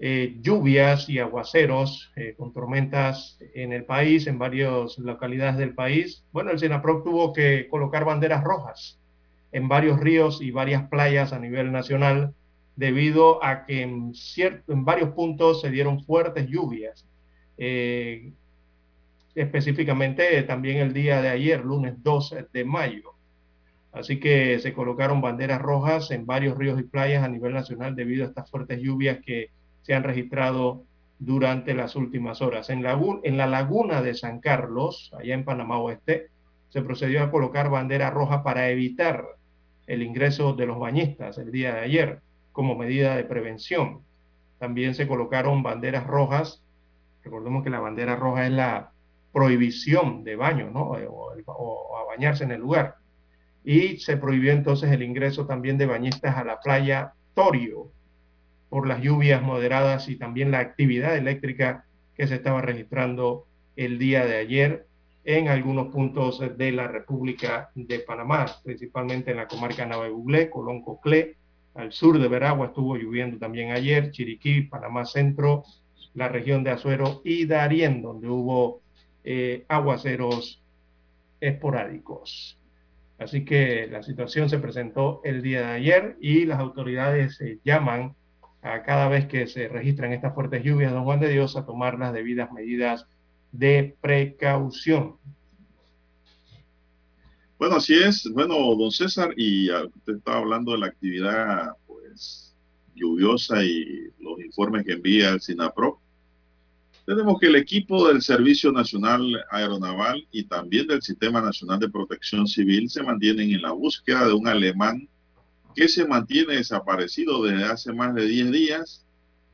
eh, lluvias y aguaceros con tormentas en el país, en varias localidades del país. Bueno, el SENAPROC tuvo que colocar banderas rojas en varios ríos y varias playas a nivel nacional debido a que en, cierto, en varios puntos se dieron fuertes lluvias. Eh, específicamente también el día de ayer, lunes 12 de mayo. Así que se colocaron banderas rojas en varios ríos y playas a nivel nacional debido a estas fuertes lluvias que se han registrado durante las últimas horas. En, en la laguna de San Carlos, allá en Panamá Oeste, se procedió a colocar bandera roja para evitar el ingreso de los bañistas el día de ayer como medida de prevención. También se colocaron banderas rojas. Recordemos que la bandera roja es la prohibición de baño, ¿no? O, a bañarse en el lugar. Y se prohibió entonces el ingreso también de bañistas a la playa Torio por las lluvias moderadas y también la actividad eléctrica que se estaba registrando el día de ayer en algunos puntos de la República de Panamá, principalmente en la comarca Navabuglé, Colón Coclé, al sur de Veragua estuvo lloviendo también ayer, Chiriquí, Panamá Centro, la región de Azuero y Darién, donde hubo eh, aguaceros esporádicos. Así que la situación se presentó el día de ayer y las autoridades eh, llaman a cada vez que se registran estas fuertes lluvias, don Juan de Dios, a tomar las debidas medidas de precaución. Bueno, así es. Bueno, don César, y usted estaba hablando de la actividad pues lluviosa y los informes que envía el SINAPRO. Tenemos que el equipo del Servicio Nacional Aeronaval y también del Sistema Nacional de Protección Civil se mantienen en la búsqueda de un alemán que se mantiene desaparecido desde hace más de 10 días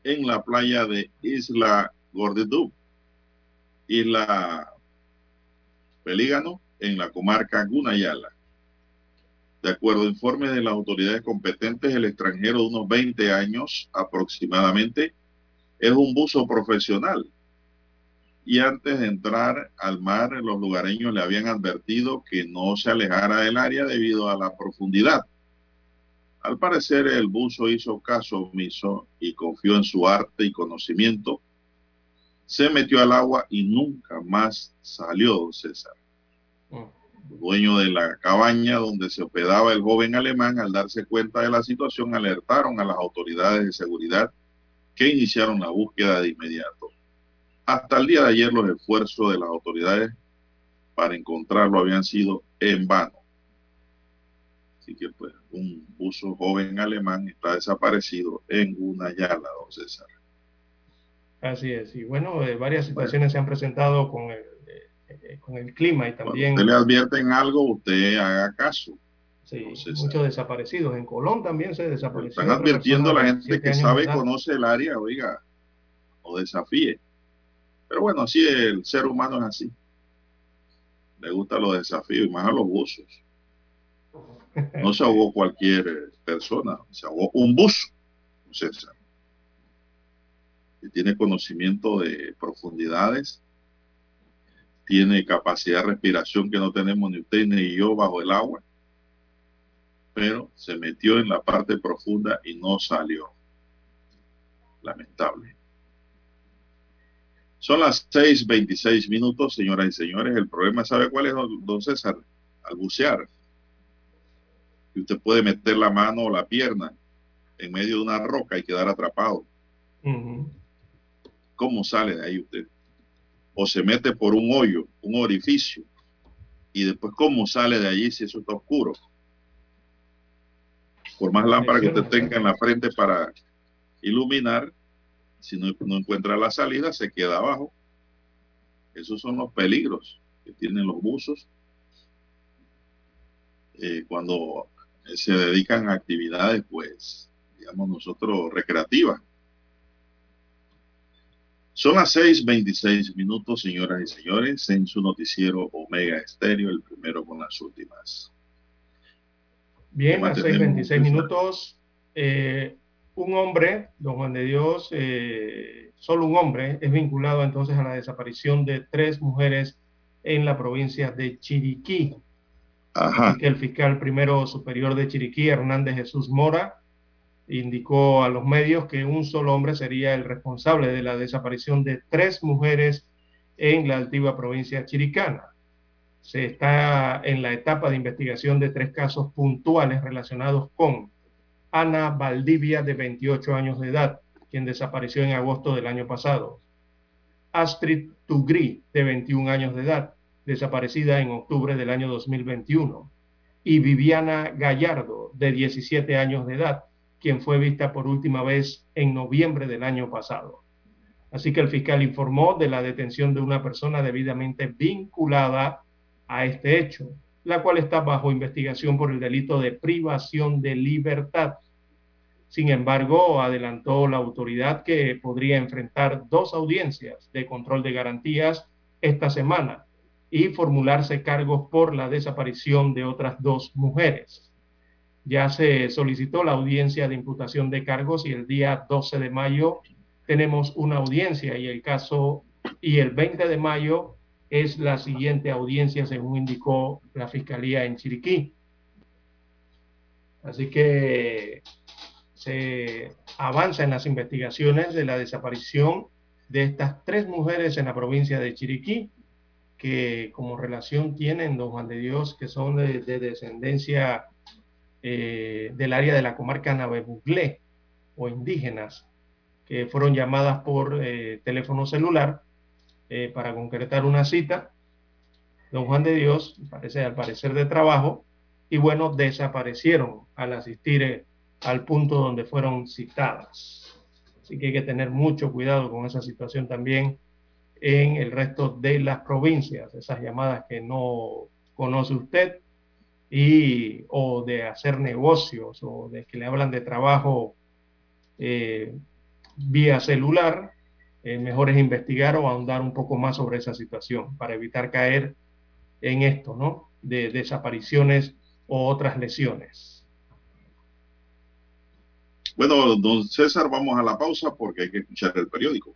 en la playa de Isla Gordedup, Isla Pelígano, en la comarca Gunayala. De acuerdo a informes de las autoridades competentes, el extranjero de unos 20 años aproximadamente es un buzo profesional y antes de entrar al mar los lugareños le habían advertido que no se alejara del área debido a la profundidad. Al parecer el buzo hizo caso omiso y confió en su arte y conocimiento. Se metió al agua y nunca más salió, don César. El dueño de la cabaña donde se hospedaba el joven alemán, al darse cuenta de la situación, alertaron a las autoridades de seguridad que iniciaron la búsqueda de inmediato. Hasta el día de ayer los esfuerzos de las autoridades para encontrarlo habían sido en vano. Así que pues un buzo joven alemán está desaparecido en una yala, don César. Así es, y bueno, eh, varias situaciones bueno. se han presentado con el, eh, eh, con el clima y también... Cuando usted le advierten algo, usted haga caso. Sí, muchos desaparecidos. En Colón también se desapareció. Están advirtiendo a la gente que sabe y conoce el área, oiga, o desafíe. Pero bueno, así el ser humano es así. Le gustan los desafíos y más a los buzos. No se ahogó cualquier persona, se ahogó un buzo, César. Que tiene conocimiento de profundidades, tiene capacidad de respiración que no tenemos ni usted ni yo bajo el agua, pero se metió en la parte profunda y no salió. Lamentable. Son las 6:26 minutos, señoras y señores. El problema, ¿sabe cuál es, don César? Al bucear. Y usted puede meter la mano o la pierna en medio de una roca y quedar atrapado. Uh -huh. ¿Cómo sale de ahí usted? O se mete por un hoyo, un orificio. Y después, ¿cómo sale de allí si eso está oscuro? Por más lámpara que usted tenga en la frente para iluminar, si no, no, encuentra la salida, se queda abajo. Esos son los peligros que tienen los buzos eh, cuando se dedican a actividades, pues, digamos nosotros, recreativas. Son las 6:26 minutos, señoras y señores, en su noticiero Omega Estéreo, el primero con las últimas. Bien, a 6:26 minutos. Eh, un hombre, don Juan de Dios, eh, solo un hombre, es vinculado entonces a la desaparición de tres mujeres en la provincia de Chiriquí. Que el fiscal primero superior de Chiriquí, Hernández Jesús Mora, indicó a los medios que un solo hombre sería el responsable de la desaparición de tres mujeres en la altiva provincia chiricana. Se está en la etapa de investigación de tres casos puntuales relacionados con Ana Valdivia, de 28 años de edad, quien desapareció en agosto del año pasado. Astrid Tugri, de 21 años de edad, desaparecida en octubre del año 2021. Y Viviana Gallardo, de 17 años de edad, quien fue vista por última vez en noviembre del año pasado. Así que el fiscal informó de la detención de una persona debidamente vinculada a este hecho, la cual está bajo investigación por el delito de privación de libertad. Sin embargo, adelantó la autoridad que podría enfrentar dos audiencias de control de garantías esta semana y formularse cargos por la desaparición de otras dos mujeres. Ya se solicitó la audiencia de imputación de cargos y el día 12 de mayo tenemos una audiencia y el caso y el 20 de mayo es la siguiente audiencia, según indicó la Fiscalía en Chiriquí. Así que se avanza en las investigaciones de la desaparición de estas tres mujeres en la provincia de Chiriquí, que como relación tienen, don Juan de Dios, que son de, de descendencia eh, del área de la comarca Navebuglé o indígenas, que fueron llamadas por eh, teléfono celular eh, para concretar una cita. Don Juan de Dios, parece al parecer de trabajo, y bueno, desaparecieron al asistir al punto donde fueron citadas. Así que hay que tener mucho cuidado con esa situación también en el resto de las provincias, esas llamadas que no conoce usted y o de hacer negocios o de que le hablan de trabajo eh, vía celular, eh, mejor es investigar o ahondar un poco más sobre esa situación para evitar caer en esto, ¿no? De desapariciones o otras lesiones. Bueno, don César, vamos a la pausa porque hay que escuchar el periódico.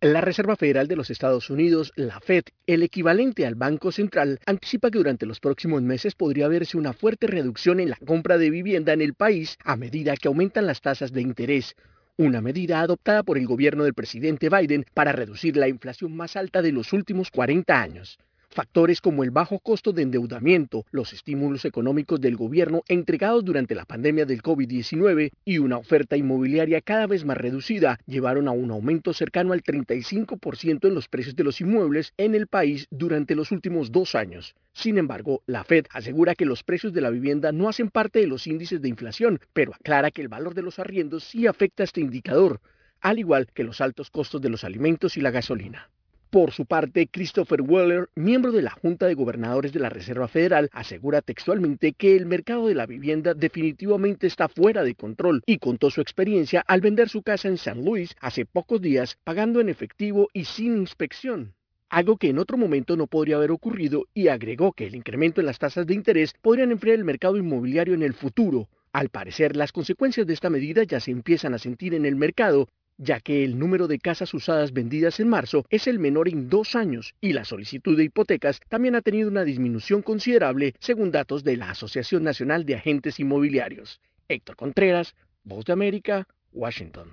La Reserva Federal de los Estados Unidos, la Fed, el equivalente al Banco Central, anticipa que durante los próximos meses podría verse una fuerte reducción en la compra de vivienda en el país a medida que aumentan las tasas de interés, una medida adoptada por el gobierno del presidente Biden para reducir la inflación más alta de los últimos 40 años. Factores como el bajo costo de endeudamiento, los estímulos económicos del gobierno entregados durante la pandemia del COVID-19 y una oferta inmobiliaria cada vez más reducida llevaron a un aumento cercano al 35% en los precios de los inmuebles en el país durante los últimos dos años. Sin embargo, la Fed asegura que los precios de la vivienda no hacen parte de los índices de inflación, pero aclara que el valor de los arriendos sí afecta a este indicador, al igual que los altos costos de los alimentos y la gasolina. Por su parte, Christopher Weller, miembro de la Junta de Gobernadores de la Reserva Federal, asegura textualmente que el mercado de la vivienda definitivamente está fuera de control y contó su experiencia al vender su casa en San Luis hace pocos días pagando en efectivo y sin inspección algo que en otro momento no podría haber ocurrido y agregó que el incremento en las tasas de interés podrían enfriar el mercado inmobiliario en el futuro. Al parecer, las consecuencias de esta medida ya se empiezan a sentir en el mercado ya que el número de casas usadas vendidas en marzo es el menor en dos años y la solicitud de hipotecas también ha tenido una disminución considerable según datos de la Asociación Nacional de Agentes Inmobiliarios. Héctor Contreras, Voz de América, Washington.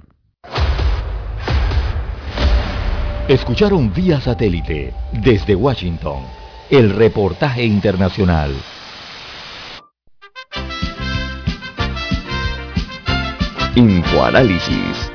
Escucharon vía satélite desde Washington el reportaje internacional. Infoanálisis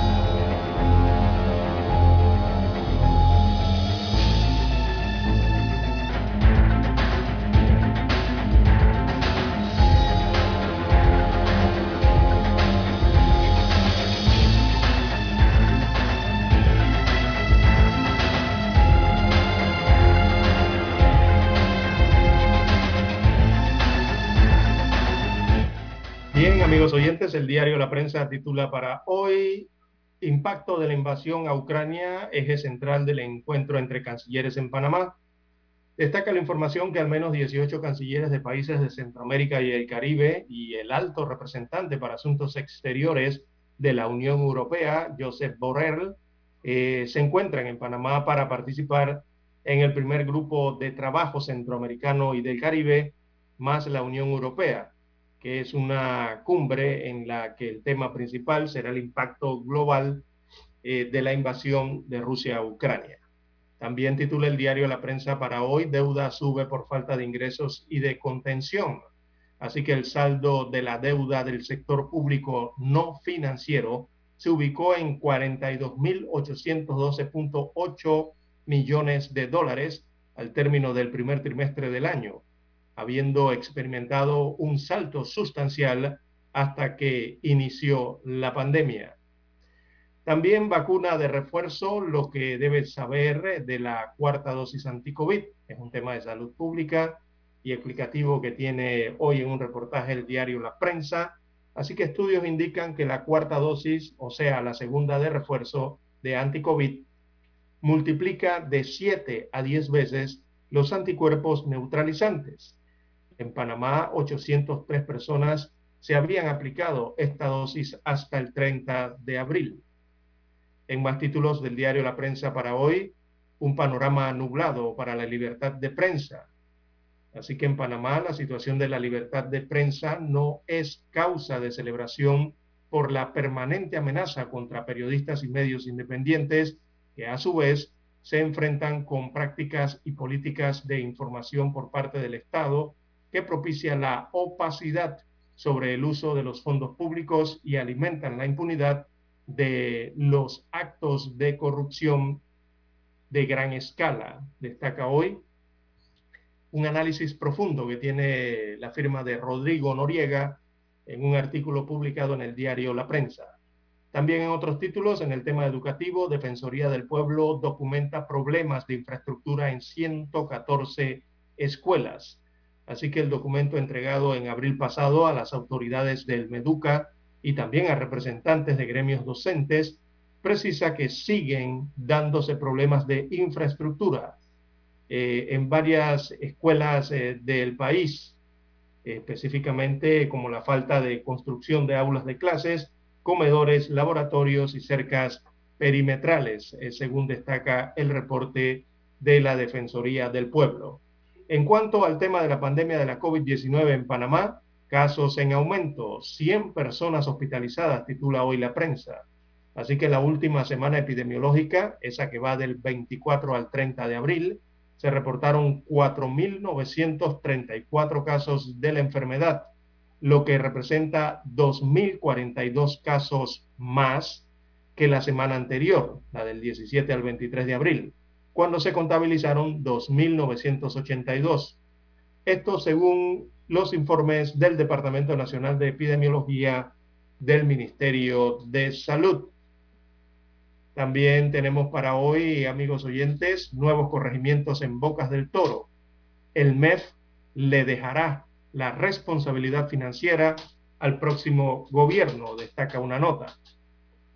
Diario La Prensa titula para hoy Impacto de la invasión a Ucrania, eje central del encuentro entre cancilleres en Panamá. Destaca la información que al menos 18 cancilleres de países de Centroamérica y el Caribe y el alto representante para asuntos exteriores de la Unión Europea, Joseph Borrell, eh, se encuentran en Panamá para participar en el primer grupo de trabajo centroamericano y del Caribe, más la Unión Europea que es una cumbre en la que el tema principal será el impacto global eh, de la invasión de Rusia a Ucrania. También titula el diario La Prensa para hoy, deuda sube por falta de ingresos y de contención. Así que el saldo de la deuda del sector público no financiero se ubicó en 42.812.8 millones de dólares al término del primer trimestre del año, habiendo experimentado un salto sustancial hasta que inició la pandemia. También vacuna de refuerzo, lo que debes saber de la cuarta dosis anti-COVID. Es un tema de salud pública y explicativo que tiene hoy en un reportaje el diario La Prensa. Así que estudios indican que la cuarta dosis, o sea, la segunda de refuerzo de anti-COVID, multiplica de 7 a 10 veces los anticuerpos neutralizantes. En Panamá, 803 personas se habían aplicado esta dosis hasta el 30 de abril. En más títulos del diario La Prensa para hoy, un panorama nublado para la libertad de prensa. Así que en Panamá la situación de la libertad de prensa no es causa de celebración por la permanente amenaza contra periodistas y medios independientes que a su vez se enfrentan con prácticas y políticas de información por parte del Estado que propicia la opacidad sobre el uso de los fondos públicos y alimentan la impunidad de los actos de corrupción de gran escala. Destaca hoy un análisis profundo que tiene la firma de Rodrigo Noriega en un artículo publicado en el diario La Prensa. También en otros títulos, en el tema educativo, Defensoría del Pueblo documenta problemas de infraestructura en 114 escuelas. Así que el documento entregado en abril pasado a las autoridades del Meduca y también a representantes de gremios docentes precisa que siguen dándose problemas de infraestructura eh, en varias escuelas eh, del país, específicamente como la falta de construcción de aulas de clases, comedores, laboratorios y cercas perimetrales, eh, según destaca el reporte de la Defensoría del Pueblo. En cuanto al tema de la pandemia de la COVID-19 en Panamá, casos en aumento, 100 personas hospitalizadas, titula hoy la prensa. Así que la última semana epidemiológica, esa que va del 24 al 30 de abril, se reportaron 4.934 casos de la enfermedad, lo que representa 2.042 casos más que la semana anterior, la del 17 al 23 de abril, cuando se contabilizaron 2.982. Esto según los informes del Departamento Nacional de Epidemiología del Ministerio de Salud. También tenemos para hoy, amigos oyentes, nuevos corregimientos en Bocas del Toro. El MEF le dejará la responsabilidad financiera al próximo gobierno, destaca una nota.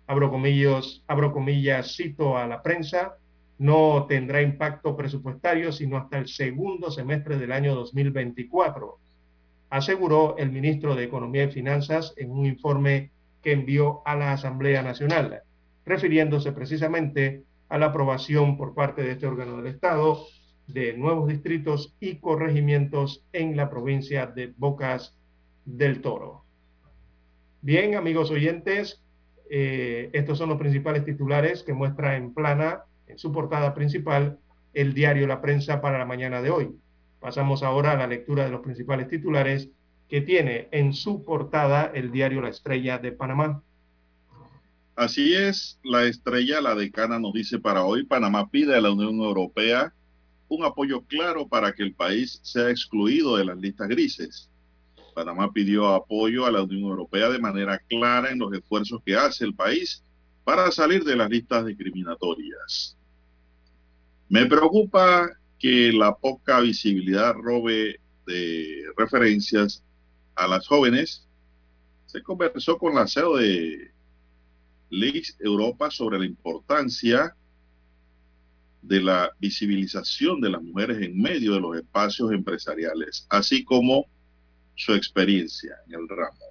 Abro comillas, abro comillas, cito a la prensa, no tendrá impacto presupuestario sino hasta el segundo semestre del año 2024, aseguró el ministro de Economía y Finanzas en un informe que envió a la Asamblea Nacional refiriéndose precisamente a la aprobación por parte de este órgano del Estado de nuevos distritos y corregimientos en la provincia de Bocas del Toro. Bien, amigos oyentes, eh, estos son los principales titulares que muestra en plana, en su portada principal, el diario La Prensa para la mañana de hoy. Pasamos ahora a la lectura de los principales titulares que tiene en su portada el diario La Estrella de Panamá. Así es, la estrella, la decana nos dice para hoy, Panamá pide a la Unión Europea un apoyo claro para que el país sea excluido de las listas grises. Panamá pidió apoyo a la Unión Europea de manera clara en los esfuerzos que hace el país para salir de las listas discriminatorias. Me preocupa que la poca visibilidad robe de referencias a las jóvenes. Se conversó con la CEO de Leaks Europa sobre la importancia de la visibilización de las mujeres en medio de los espacios empresariales, así como su experiencia en el ramo.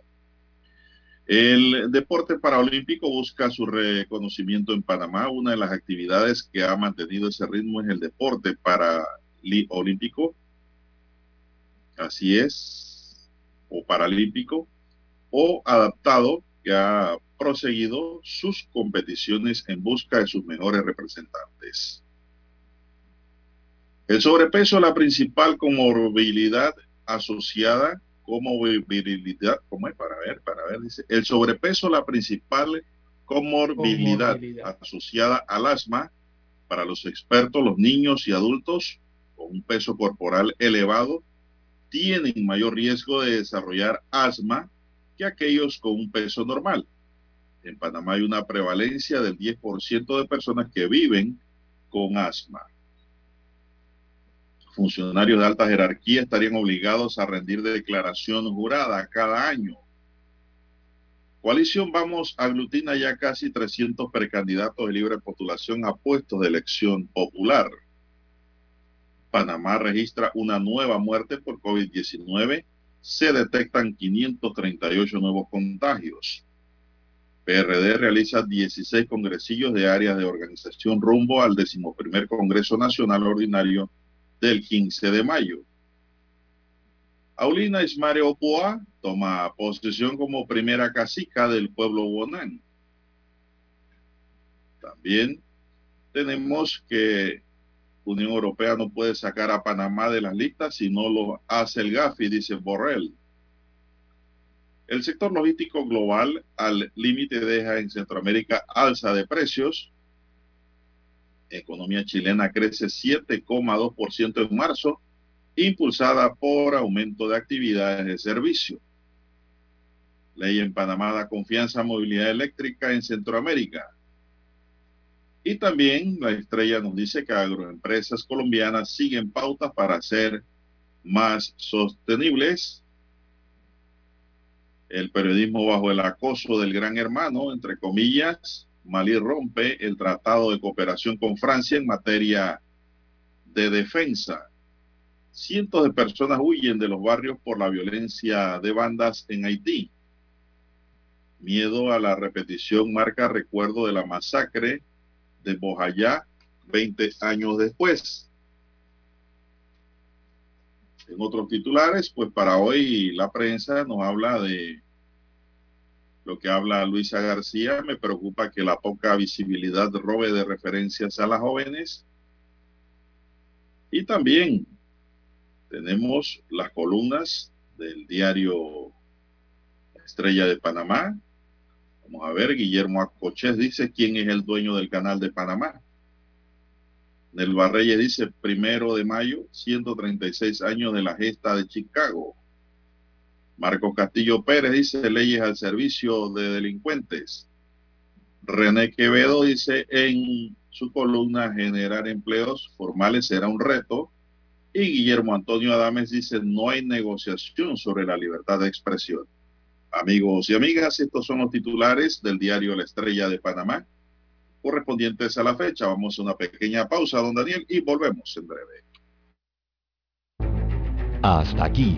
El deporte paraolímpico busca su reconocimiento en Panamá. Una de las actividades que ha mantenido ese ritmo es el deporte paraolímpico. Así es, o paralímpico, o adaptado, que ha proseguido sus competiciones en busca de sus mejores representantes. El sobrepeso es la principal comorbilidad asociada comorbilidad, ¿cómo es? Para ver, para ver, dice, el sobrepeso la principal comorbilidad, comorbilidad asociada al asma para los expertos, los niños y adultos con un peso corporal elevado tienen mayor riesgo de desarrollar asma que aquellos con un peso normal. En Panamá hay una prevalencia del 10% de personas que viven con asma. Funcionarios de alta jerarquía estarían obligados a rendir de declaración jurada cada año. Coalición Vamos aglutina ya casi 300 precandidatos de libre postulación a puestos de elección popular. Panamá registra una nueva muerte por COVID-19. Se detectan 538 nuevos contagios. PRD realiza 16 congresillos de áreas de organización rumbo al decimoprimer Congreso Nacional Ordinario del 15 de mayo. Aulina Ismare Opoa toma posesión como primera cacica del pueblo Bonán. También tenemos que Unión Europea no puede sacar a Panamá de las listas si no lo hace el GAFI, dice Borrell. El sector logístico global al límite deja en Centroamérica alza de precios. Economía chilena crece 7,2% en marzo, impulsada por aumento de actividades de servicio. Ley en Panamá da confianza a movilidad eléctrica en Centroamérica. Y también la estrella nos dice que agroempresas colombianas siguen pautas para ser más sostenibles. El periodismo bajo el acoso del gran hermano, entre comillas, Malí rompe el tratado de cooperación con Francia en materia de defensa. Cientos de personas huyen de los barrios por la violencia de bandas en Haití. Miedo a la repetición marca recuerdo de la masacre de Bojayá 20 años después. En otros titulares, pues para hoy la prensa nos habla de lo que habla Luisa García. Me preocupa que la poca visibilidad robe de referencias a las jóvenes. Y también tenemos las columnas del diario Estrella de Panamá, Vamos a ver, Guillermo Acoches dice quién es el dueño del canal de Panamá. Nel Barreyes dice primero de mayo, 136 años de la gesta de Chicago. Marcos Castillo Pérez dice leyes al servicio de delincuentes. René Quevedo dice en su columna generar empleos formales será un reto. Y Guillermo Antonio Adames dice no hay negociación sobre la libertad de expresión. Amigos y amigas, estos son los titulares del diario La Estrella de Panamá, correspondientes a la fecha. Vamos a una pequeña pausa, don Daniel, y volvemos en breve. Hasta aquí,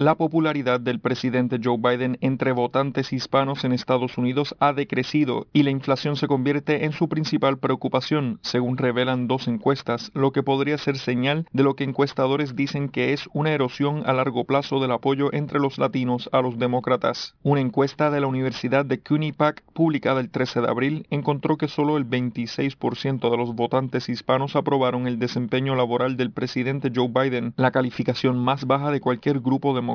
La popularidad del presidente Joe Biden entre votantes hispanos en Estados Unidos ha decrecido y la inflación se convierte en su principal preocupación, según revelan dos encuestas, lo que podría ser señal de lo que encuestadores dicen que es una erosión a largo plazo del apoyo entre los latinos a los demócratas. Una encuesta de la Universidad de Pack, publicada el 13 de abril, encontró que solo el 26% de los votantes hispanos aprobaron el desempeño laboral del presidente Joe Biden, la calificación más baja de cualquier grupo de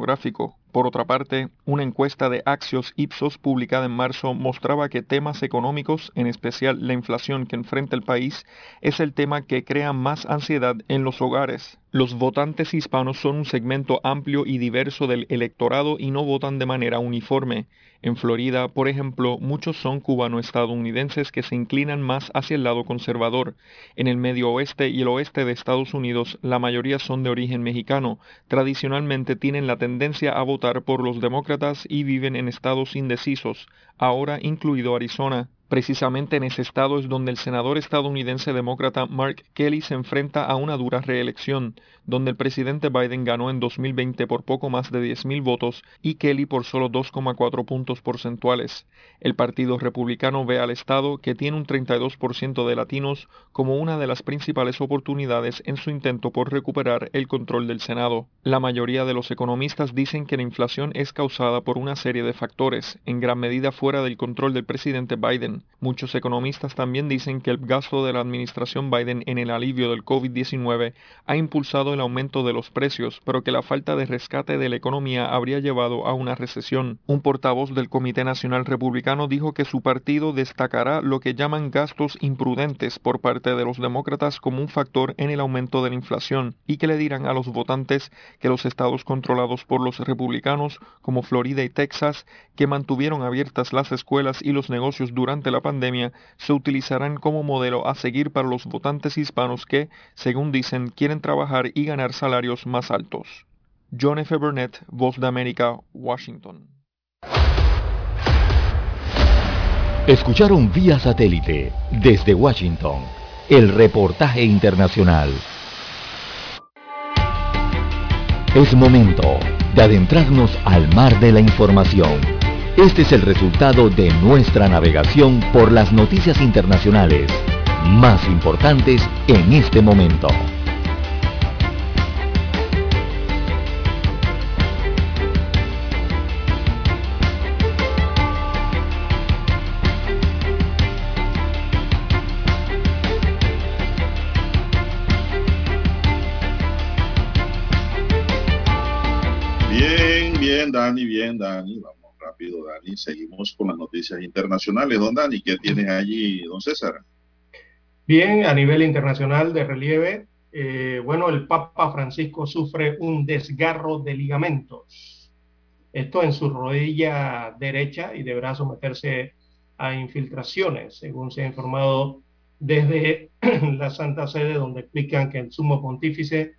Por otra parte, una encuesta de Axios Ipsos publicada en marzo mostraba que temas económicos, en especial la inflación que enfrenta el país, es el tema que crea más ansiedad en los hogares. Los votantes hispanos son un segmento amplio y diverso del electorado y no votan de manera uniforme. En Florida, por ejemplo, muchos son cubano-estadounidenses que se inclinan más hacia el lado conservador. En el medio oeste y el oeste de Estados Unidos, la mayoría son de origen mexicano. Tradicionalmente tienen la tendencia a votar por los demócratas y viven en estados indecisos, ahora incluido Arizona. Precisamente en ese estado es donde el senador estadounidense demócrata Mark Kelly se enfrenta a una dura reelección, donde el presidente Biden ganó en 2020 por poco más de 10.000 votos y Kelly por solo 2,4 puntos porcentuales. El Partido Republicano ve al estado, que tiene un 32% de latinos, como una de las principales oportunidades en su intento por recuperar el control del Senado. La mayoría de los economistas dicen que la inflación es causada por una serie de factores, en gran medida fuera del control del presidente Biden. Muchos economistas también dicen que el gasto de la administración Biden en el alivio del COVID-19 ha impulsado el aumento de los precios, pero que la falta de rescate de la economía habría llevado a una recesión. Un portavoz del Comité Nacional Republicano dijo que su partido destacará lo que llaman gastos imprudentes por parte de los demócratas como un factor en el aumento de la inflación y que le dirán a los votantes que los estados controlados por los republicanos como Florida y Texas, que mantuvieron abiertas las escuelas y los negocios durante la pandemia se utilizarán como modelo a seguir para los votantes hispanos que, según dicen, quieren trabajar y ganar salarios más altos. John F. Burnett, Voz de América, Washington. Escucharon vía satélite desde Washington el reportaje internacional. Es momento de adentrarnos al mar de la información. Este es el resultado de nuestra navegación por las noticias internacionales más importantes en este momento. Bien, Dani, bien, Dani. Vamos rápido, Dani. Seguimos con las noticias internacionales. Don Dani, ¿qué tienes allí, don César? Bien, a nivel internacional de relieve, eh, bueno, el Papa Francisco sufre un desgarro de ligamentos. Esto en su rodilla derecha y deberá someterse a infiltraciones, según se ha informado desde [clears throat] la Santa Sede, donde explican que el sumo pontífice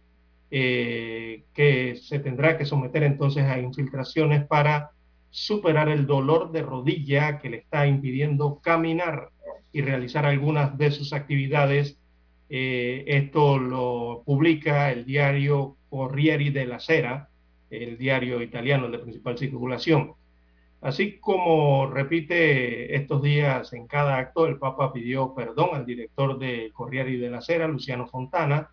eh, que se tendrá que someter entonces a infiltraciones para superar el dolor de rodilla que le está impidiendo caminar y realizar algunas de sus actividades. Eh, esto lo publica el diario Corriere della Sera, el diario italiano de principal circulación. Así como repite estos días en cada acto, el Papa pidió perdón al director de Corriere della Sera, Luciano Fontana,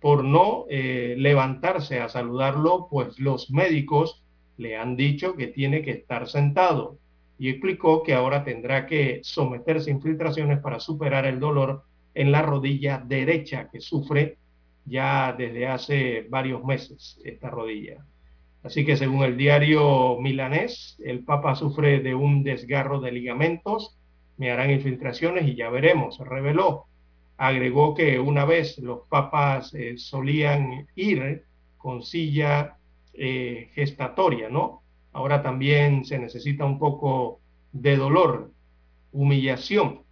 por no eh, levantarse a saludarlo, pues los médicos le han dicho que tiene que estar sentado y explicó que ahora tendrá que someterse a infiltraciones para superar el dolor en la rodilla derecha que sufre ya desde hace varios meses esta rodilla. Así que según el diario milanés, el Papa sufre de un desgarro de ligamentos, me harán infiltraciones y ya veremos, reveló. Agregó que una vez los papas eh, solían ir con silla eh, gestatoria, ¿no? Ahora también se necesita un poco de dolor, humillación,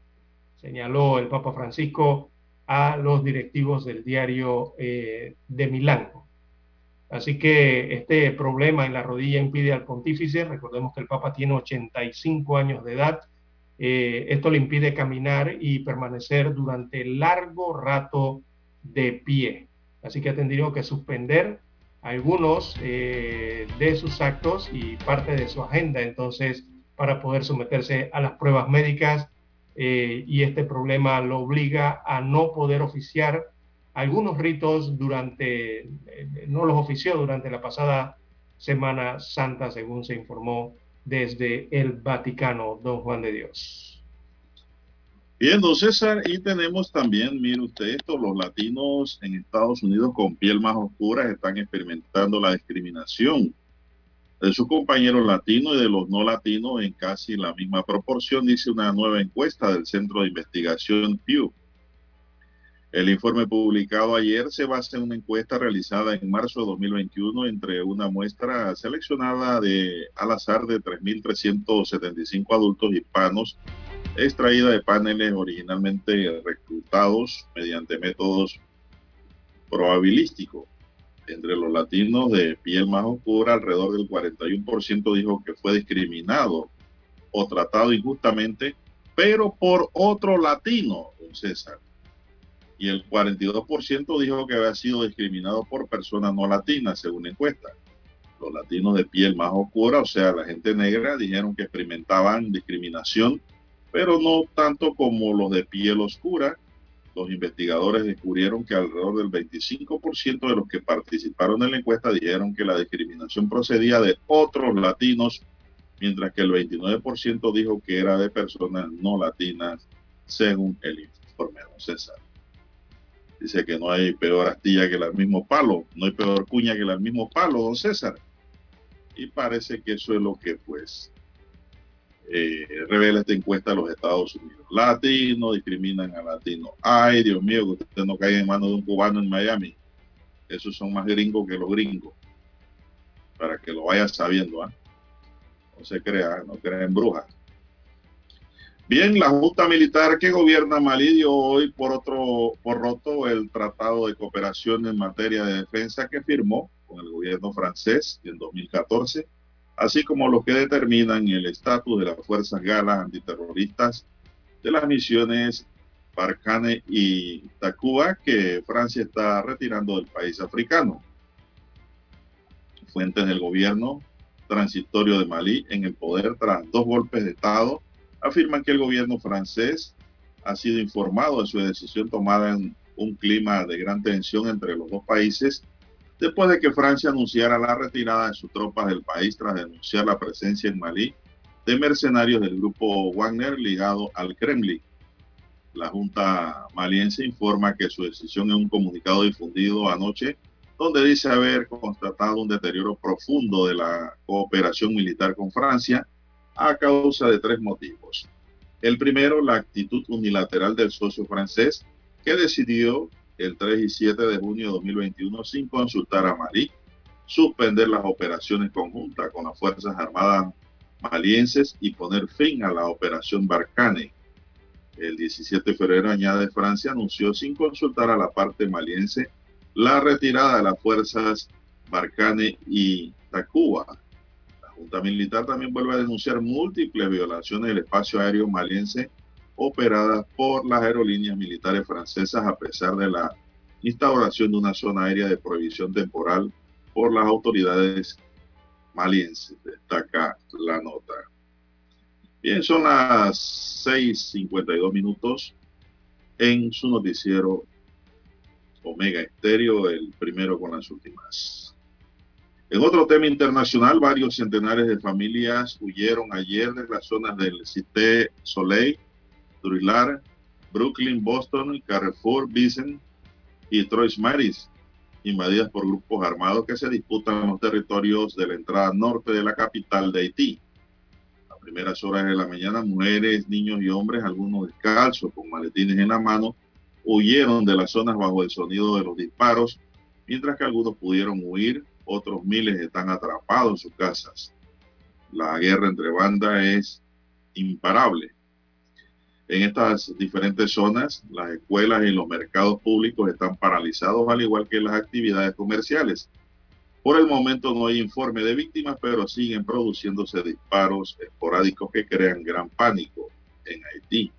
señaló el Papa Francisco a los directivos del diario eh, de Milán. Así que este problema en la rodilla impide al pontífice, recordemos que el Papa tiene 85 años de edad, eh, esto le impide caminar y permanecer durante largo rato de pie. Así que ha tenido que suspender algunos eh, de sus actos y parte de su agenda, entonces, para poder someterse a las pruebas médicas eh, y este problema lo obliga a no poder oficiar algunos ritos durante, no los ofició durante la pasada Semana Santa, según se informó desde el Vaticano, don Juan de Dios. Bien, don César, y tenemos también, mire usted esto, los latinos en Estados Unidos con piel más oscura están experimentando la discriminación de sus compañeros latinos y de los no latinos en casi la misma proporción, dice una nueva encuesta del Centro de Investigación Pew. El informe publicado ayer se basa en una encuesta realizada en marzo de 2021 entre una muestra seleccionada de, al azar de 3.375 adultos hispanos extraída de paneles originalmente reclutados mediante métodos probabilísticos. Entre los latinos de piel más oscura, alrededor del 41% dijo que fue discriminado o tratado injustamente, pero por otro latino, don César y el 42% dijo que había sido discriminado por personas no latinas, según encuesta. Los latinos de piel más oscura, o sea, la gente negra, dijeron que experimentaban discriminación, pero no tanto como los de piel oscura. Los investigadores descubrieron que alrededor del 25% de los que participaron en la encuesta dijeron que la discriminación procedía de otros latinos, mientras que el 29% dijo que era de personas no latinas, según el informe de César. Dice que no hay peor astilla que el mismo palo, no hay peor cuña que el mismo palo, don César. Y parece que eso es lo que pues eh, revela esta encuesta de los Estados Unidos. Latinos discriminan a latinos. Ay, Dios mío, que usted no caiga en manos de un cubano en Miami. Esos son más gringos que los gringos. Para que lo vaya sabiendo, ¿ah? No se crea, no crea en brujas. Bien, la Junta Militar que gobierna Malí dio hoy por otro por roto el tratado de cooperación en materia de defensa que firmó con el gobierno francés en 2014, así como los que determinan el estatus de las fuerzas galas antiterroristas de las misiones Barkhane y Tacuba que Francia está retirando del país africano. Fuentes del gobierno transitorio de Malí en el poder tras dos golpes de Estado afirman que el gobierno francés ha sido informado de su decisión tomada en un clima de gran tensión entre los dos países después de que Francia anunciara la retirada de sus tropas del país tras denunciar la presencia en Malí de mercenarios del grupo Wagner ligado al Kremlin. La Junta maliense informa que su decisión es un comunicado difundido anoche donde dice haber constatado un deterioro profundo de la cooperación militar con Francia a causa de tres motivos. El primero, la actitud unilateral del socio francés que decidió el 3 y 7 de junio de 2021 sin consultar a Mali suspender las operaciones conjuntas con las Fuerzas Armadas malienses y poner fin a la operación Barcane. El 17 de febrero, añade Francia, anunció sin consultar a la parte maliense la retirada de las fuerzas Barcane y Tacuba Junta Militar también vuelve a denunciar múltiples violaciones del espacio aéreo maliense operadas por las aerolíneas militares francesas a pesar de la instauración de una zona aérea de prohibición temporal por las autoridades malienses. Destaca la nota. Bien, son las 6.52 minutos en su noticiero Omega Estéreo, el primero con las últimas. En otro tema internacional, varios centenares de familias huyeron ayer de las zonas del Cité Soleil, Druilar, Brooklyn, Boston, Carrefour, Vicent y Troyes Maris, invadidas por grupos armados que se disputan los territorios de la entrada norte de la capital de Haití. A primeras horas de la mañana, mujeres, niños y hombres, algunos descalzos con maletines en la mano, huyeron de las zonas bajo el sonido de los disparos, mientras que algunos pudieron huir otros miles están atrapados en sus casas. La guerra entre bandas es imparable. En estas diferentes zonas, las escuelas y los mercados públicos están paralizados, al igual que las actividades comerciales. Por el momento no hay informe de víctimas, pero siguen produciéndose disparos esporádicos que crean gran pánico en Haití.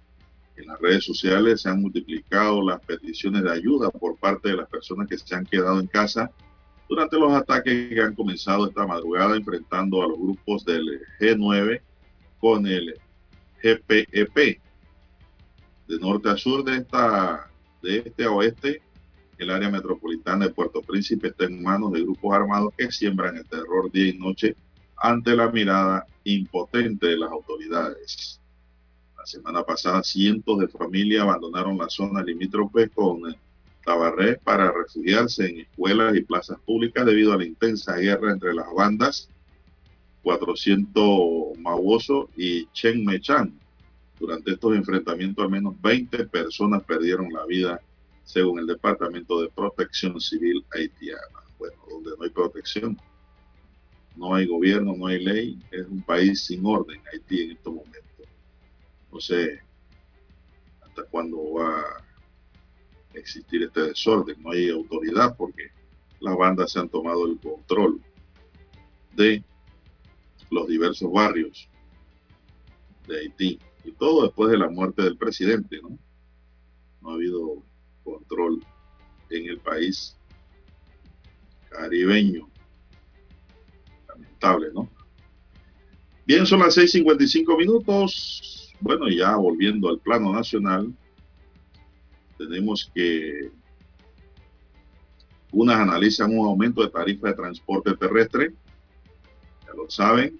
En las redes sociales se han multiplicado las peticiones de ayuda por parte de las personas que se han quedado en casa durante los ataques que han comenzado esta madrugada enfrentando a los grupos del G9 con el GPEP. De norte a sur de, esta, de este a oeste, el área metropolitana de Puerto Príncipe está en manos de grupos armados que siembran el terror día y noche ante la mirada impotente de las autoridades. La semana pasada, cientos de familias abandonaron la zona limítrofe con Tabarré para refugiarse en escuelas y plazas públicas debido a la intensa guerra entre las bandas 400 Mawoso y Chen Mechan. Durante estos enfrentamientos, al menos 20 personas perdieron la vida, según el Departamento de Protección Civil haitiana. Bueno, donde no hay protección, no hay gobierno, no hay ley, es un país sin orden Haití en estos momentos. No sé hasta cuándo va existir este desorden, no hay autoridad porque las bandas se han tomado el control de los diversos barrios de Haití. Y todo después de la muerte del presidente, ¿no? No ha habido control en el país caribeño. Lamentable, ¿no? Bien, son las 6.55 minutos. Bueno, ya volviendo al plano nacional, tenemos que unas analizan un aumento de tarifa de transporte terrestre, ya lo saben,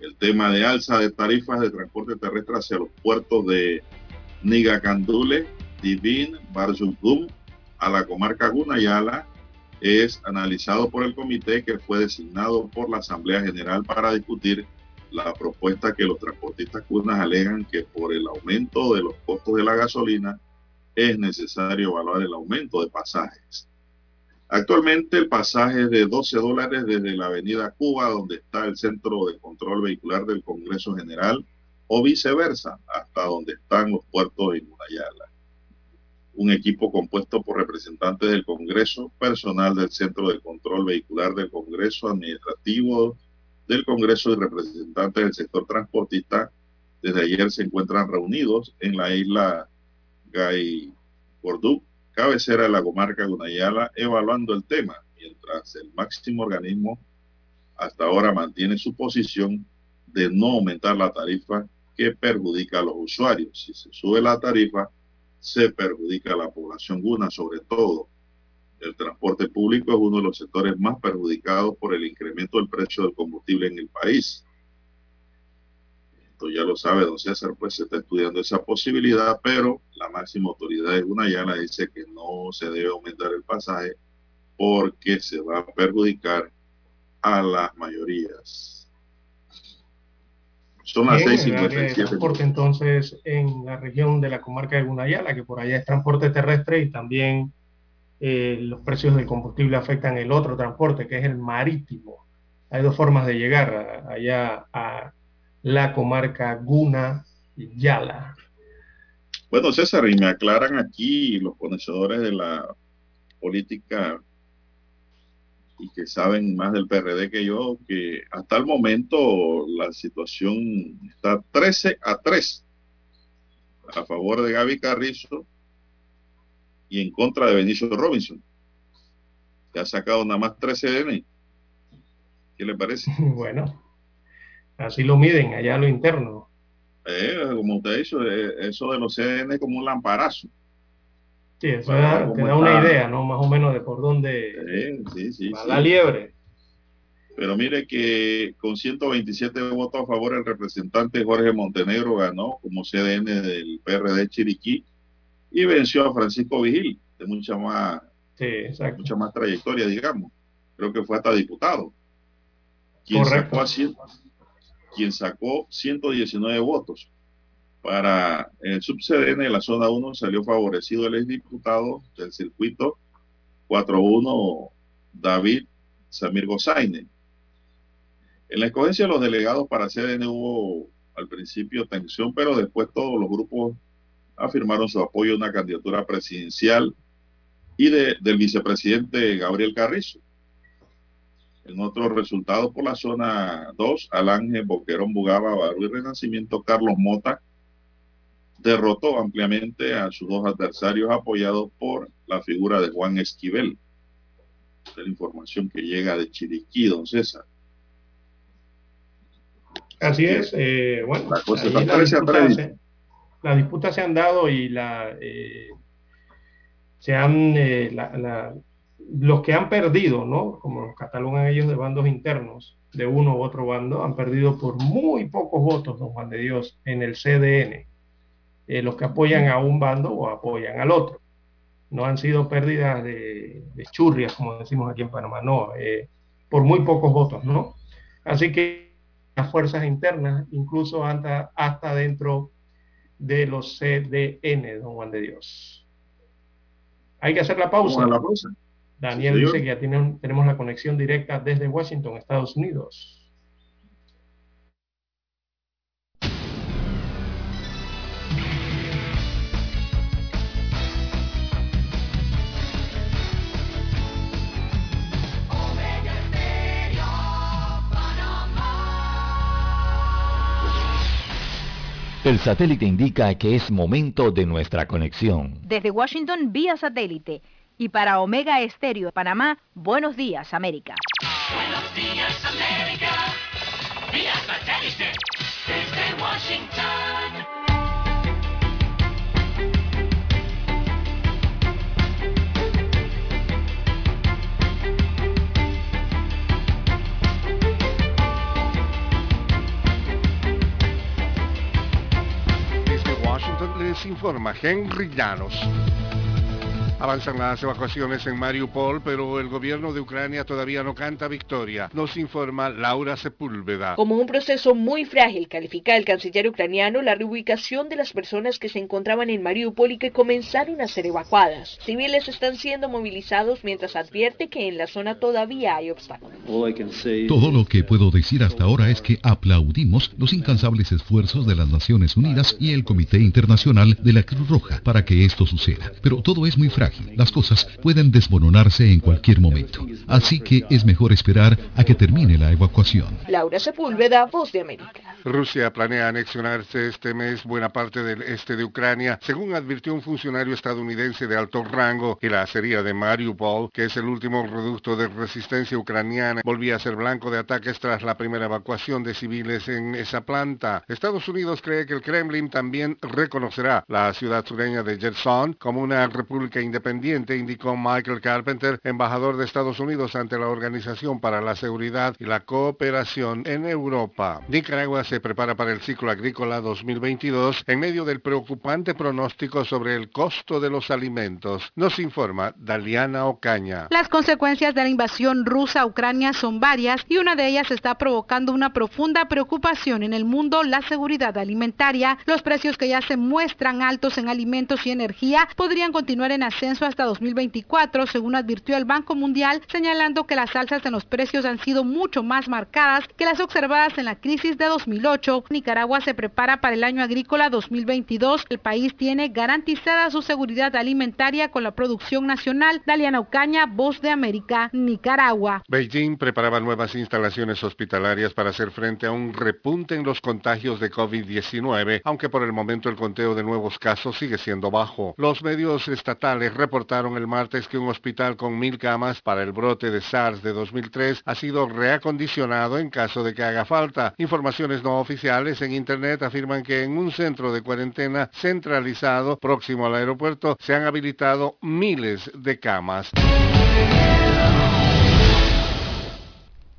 el tema de alza de tarifas de transporte terrestre hacia los puertos de Nigacandule, Divin, Barzugum, a la comarca Gunayala, es analizado por el comité que fue designado por la Asamblea General para discutir la propuesta que los transportistas cunas alegan que por el aumento de los costos de la gasolina es necesario evaluar el aumento de pasajes. Actualmente el pasaje es de 12 dólares desde la avenida Cuba, donde está el Centro de Control Vehicular del Congreso General, o viceversa, hasta donde están los puertos en Gunayala. Un equipo compuesto por representantes del Congreso, personal del Centro de Control Vehicular del Congreso, administrativo del Congreso y representantes del sector transportista, desde ayer se encuentran reunidos en la isla Gay Cordú, cabecera de la comarca Gunayala, evaluando el tema, mientras el máximo organismo hasta ahora mantiene su posición de no aumentar la tarifa que perjudica a los usuarios. Si se sube la tarifa, se perjudica a la población guna, sobre todo. El transporte público es uno de los sectores más perjudicados por el incremento del precio del combustible en el país. Esto ya lo sabe don César, pues se está estudiando esa posibilidad, pero la máxima autoridad de Gunayala dice que no se debe aumentar el pasaje porque se va a perjudicar a las mayorías. Son las 6.57. Transporte entonces en la región de la comarca de Gunayala, que por allá es transporte terrestre y también eh, los precios del combustible afectan el otro transporte, que es el marítimo. Hay dos formas de llegar allá a la comarca Guna Yala. Bueno, César, y me aclaran aquí los conocedores de la política y que saben más del PRD que yo, que hasta el momento la situación está 13 a 3 a favor de Gaby Carrizo y en contra de Benicio Robinson, que ha sacado nada más 13 CDN. ¿Qué le parece? [laughs] Bueno, Así lo miden allá a lo interno. Eh, como usted ha dicho, eh, eso de los CDN es como un lamparazo. Sí, eso da, te da una idea, ¿no? Más o menos de por dónde sí, sí, va la liebre. Pero mire que con 127 votos a favor el representante Jorge Montenegro ganó como CDN del PRD Chiriquí y venció a Francisco Vigil, de mucha más, mucha más trayectoria, digamos. Creo que fue hasta diputado. Quien Correcto. sacó a, quien sacó 119 votos. Para el subcdn de la zona 1 salió favorecido el exdiputado del circuito 4-1 David Samir Gozaine. En la escogencia de los delegados para CDN hubo al principio tensión, pero después todos los grupos afirmaron su apoyo a una candidatura presidencial y de, del vicepresidente Gabriel Carrizo. En otros resultados por la zona 2, Alange, Boquerón, Bugaba, Barú y Renacimiento, Carlos Mota derrotó ampliamente a sus dos adversarios apoyados por la figura de Juan Esquivel. de la información que llega de Chiriquí, don César. Así es, eh, bueno, las, disputas se, las disputas se han dado y la, eh, se han, eh, los que han perdido, ¿no? Como los catalogan ellos de bandos internos, de uno u otro bando, han perdido por muy pocos votos, don Juan de Dios, en el CDN. Eh, los que apoyan a un bando o apoyan al otro. No han sido pérdidas de, churrias, como decimos aquí en Panamá, no, eh, por muy pocos votos, ¿no? Así que las fuerzas internas, incluso hasta, dentro de los CDN, don Juan de Dios. Hay que hacer la pausa. La pausa. Daniel dice que ya tenemos la conexión directa desde Washington, Estados Unidos. El satélite indica que es momento de nuestra conexión. Desde Washington vía satélite y para Omega Estéreo de Panamá, buenos días América. Buenos días América, vía satélite desde Washington. les informa Henry Llanos. Avanzan las evacuaciones en Mariupol, pero el gobierno de Ucrania todavía no canta victoria, nos informa Laura Sepúlveda. Como un proceso muy frágil, califica el canciller ucraniano la reubicación de las personas que se encontraban en Mariupol y que comenzaron a ser evacuadas. Civiles están siendo movilizados mientras advierte que en la zona todavía hay obstáculos. Todo lo que puedo decir hasta ahora es que aplaudimos los incansables esfuerzos de las Naciones Unidas y el Comité Internacional de la Cruz Roja para que esto suceda. Pero todo es muy frágil las cosas pueden desmoronarse en cualquier momento. Así que es mejor esperar a que termine la evacuación. Laura Sepúlveda, Voz de América. Rusia planea anexionarse este mes buena parte del este de Ucrania, según advirtió un funcionario estadounidense de alto rango y la acería de Mariupol, que es el último reducto de resistencia ucraniana, volvía a ser blanco de ataques tras la primera evacuación de civiles en esa planta. Estados Unidos cree que el Kremlin también reconocerá la ciudad sureña de Gerson como una república independiente independiente, indicó Michael Carpenter, embajador de Estados Unidos ante la Organización para la Seguridad y la Cooperación en Europa. Nicaragua se prepara para el ciclo agrícola 2022 en medio del preocupante pronóstico sobre el costo de los alimentos. Nos informa Daliana Ocaña. Las consecuencias de la invasión rusa a Ucrania son varias y una de ellas está provocando una profunda preocupación en el mundo, la seguridad alimentaria. Los precios que ya se muestran altos en alimentos y energía podrían continuar en ascenso hasta 2024, según advirtió el Banco Mundial, señalando que las alzas en los precios han sido mucho más marcadas que las observadas en la crisis de 2008. Nicaragua se prepara para el año agrícola 2022. El país tiene garantizada su seguridad alimentaria con la producción nacional. Daliana Ocaña, Voz de América, Nicaragua. Beijing preparaba nuevas instalaciones hospitalarias para hacer frente a un repunte en los contagios de COVID-19, aunque por el momento el conteo de nuevos casos sigue siendo bajo. Los medios estatales reportaron el martes que un hospital con mil camas para el brote de SARS de 2003 ha sido reacondicionado en caso de que haga falta. Informaciones no oficiales en Internet afirman que en un centro de cuarentena centralizado próximo al aeropuerto se han habilitado miles de camas.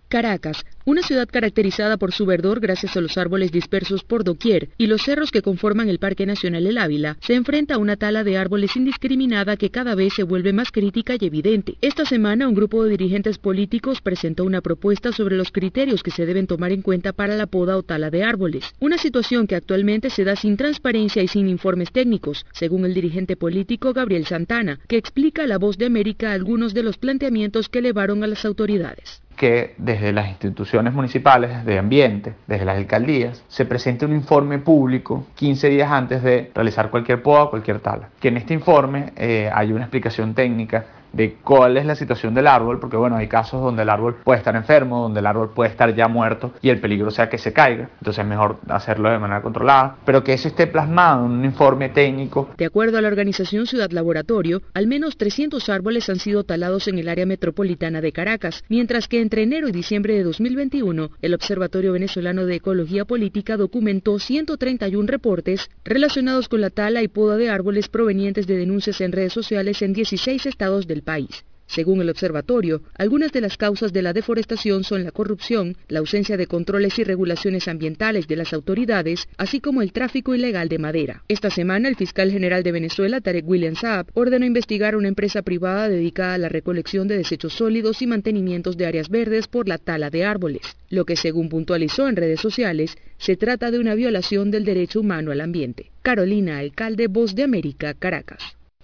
Caracas, una ciudad caracterizada por su verdor gracias a los árboles dispersos por doquier y los cerros que conforman el Parque Nacional El Ávila, se enfrenta a una tala de árboles indiscriminada que cada vez se vuelve más crítica y evidente. Esta semana, un grupo de dirigentes políticos presentó una propuesta sobre los criterios que se deben tomar en cuenta para la poda o tala de árboles, una situación que actualmente se da sin transparencia y sin informes técnicos, según el dirigente político Gabriel Santana, que explica a La Voz de América algunos de los planteamientos que elevaron a las autoridades que desde las instituciones municipales de ambiente, desde las alcaldías, se presente un informe público 15 días antes de realizar cualquier poda o cualquier tala. Que en este informe eh, hay una explicación técnica de cuál es la situación del árbol, porque bueno, hay casos donde el árbol puede estar enfermo, donde el árbol puede estar ya muerto y el peligro sea que se caiga. Entonces es mejor hacerlo de manera controlada, pero que eso esté plasmado en un informe técnico. De acuerdo a la organización Ciudad Laboratorio, al menos 300 árboles han sido talados en el área metropolitana de Caracas, mientras que entre enero y diciembre de 2021, el Observatorio Venezolano de Ecología Política documentó 131 reportes relacionados con la tala y poda de árboles provenientes de denuncias en redes sociales en 16 estados del. Según el observatorio, algunas de las causas de la deforestación son la corrupción, la ausencia de controles y regulaciones ambientales de las autoridades, así como el tráfico ilegal de madera. Esta semana, el fiscal general de Venezuela, Tarek William Saab, ordenó investigar una empresa privada dedicada a la recolección de desechos sólidos y mantenimientos de áreas verdes por la tala de árboles, lo que según puntualizó en redes sociales, se trata de una violación del derecho humano al ambiente. Carolina Alcalde, Voz de América, Caracas.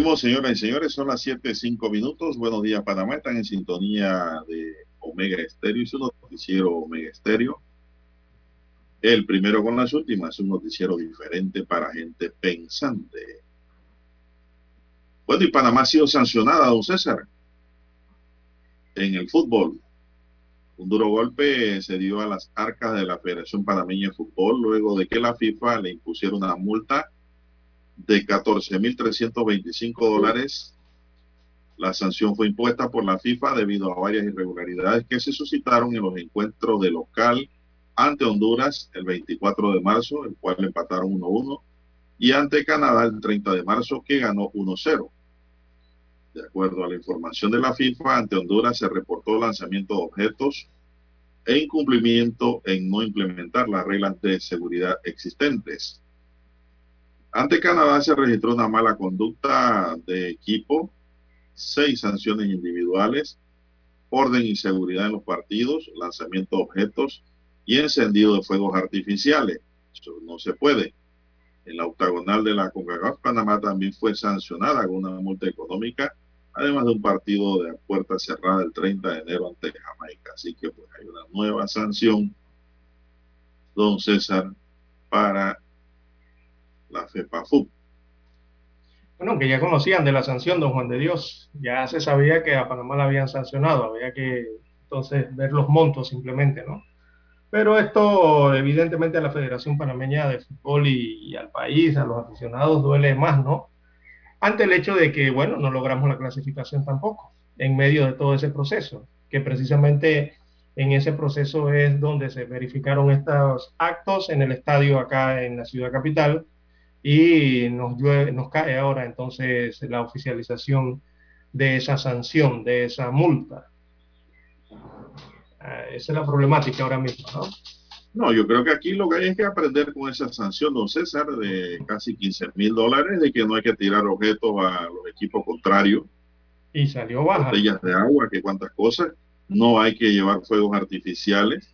seguimos, señoras y señores, son las 7, 5 minutos. Buenos días, Panamá. Están en sintonía de Omega Estéreo y su noticiero Omega Estéreo. El primero con las últimas, un noticiero diferente para gente pensante. Bueno, y Panamá ha sido sancionada, don César, en el fútbol. Un duro golpe se dio a las arcas de la Federación Panameña de Fútbol luego de que la FIFA le impusiera una multa de 14.325 dólares. La sanción fue impuesta por la FIFA debido a varias irregularidades que se suscitaron en los encuentros de local ante Honduras el 24 de marzo, el cual empataron 1-1, y ante Canadá el 30 de marzo, que ganó 1-0. De acuerdo a la información de la FIFA, ante Honduras se reportó lanzamiento de objetos e incumplimiento en no implementar las reglas de seguridad existentes. Ante Canadá se registró una mala conducta de equipo, seis sanciones individuales, orden y seguridad en los partidos, lanzamiento de objetos y encendido de fuegos artificiales. Eso no se puede. En la octagonal de la CONCACAF, Panamá también fue sancionada con una multa económica, además de un partido de puerta cerrada el 30 de enero ante Jamaica. Así que pues hay una nueva sanción, don César, para la FEPAFUP. Bueno, que ya conocían de la sanción, don Juan de Dios. Ya se sabía que a Panamá la habían sancionado. Había que entonces ver los montos simplemente, ¿no? Pero esto evidentemente a la Federación Panameña de Fútbol y, y, al país, a los aficionados, duele más, ¿no? Ante el hecho de que, bueno, no logramos la clasificación tampoco en medio de todo ese proceso, que precisamente en ese proceso es donde se verificaron estos actos en el estadio acá en la ciudad capital y nos, llueve, nos cae ahora entonces la oficialización de esa sanción, de esa multa. Uh, esa es la problemática ahora mismo, ¿no? No, yo creo que aquí lo que hay es que aprender con esa sanción, don César, de casi 15 mil dólares, de que no hay que tirar objetos a los equipos contrarios. Y salió baja. Botellas de agua, que cuántas cosas. No hay que llevar fuegos artificiales.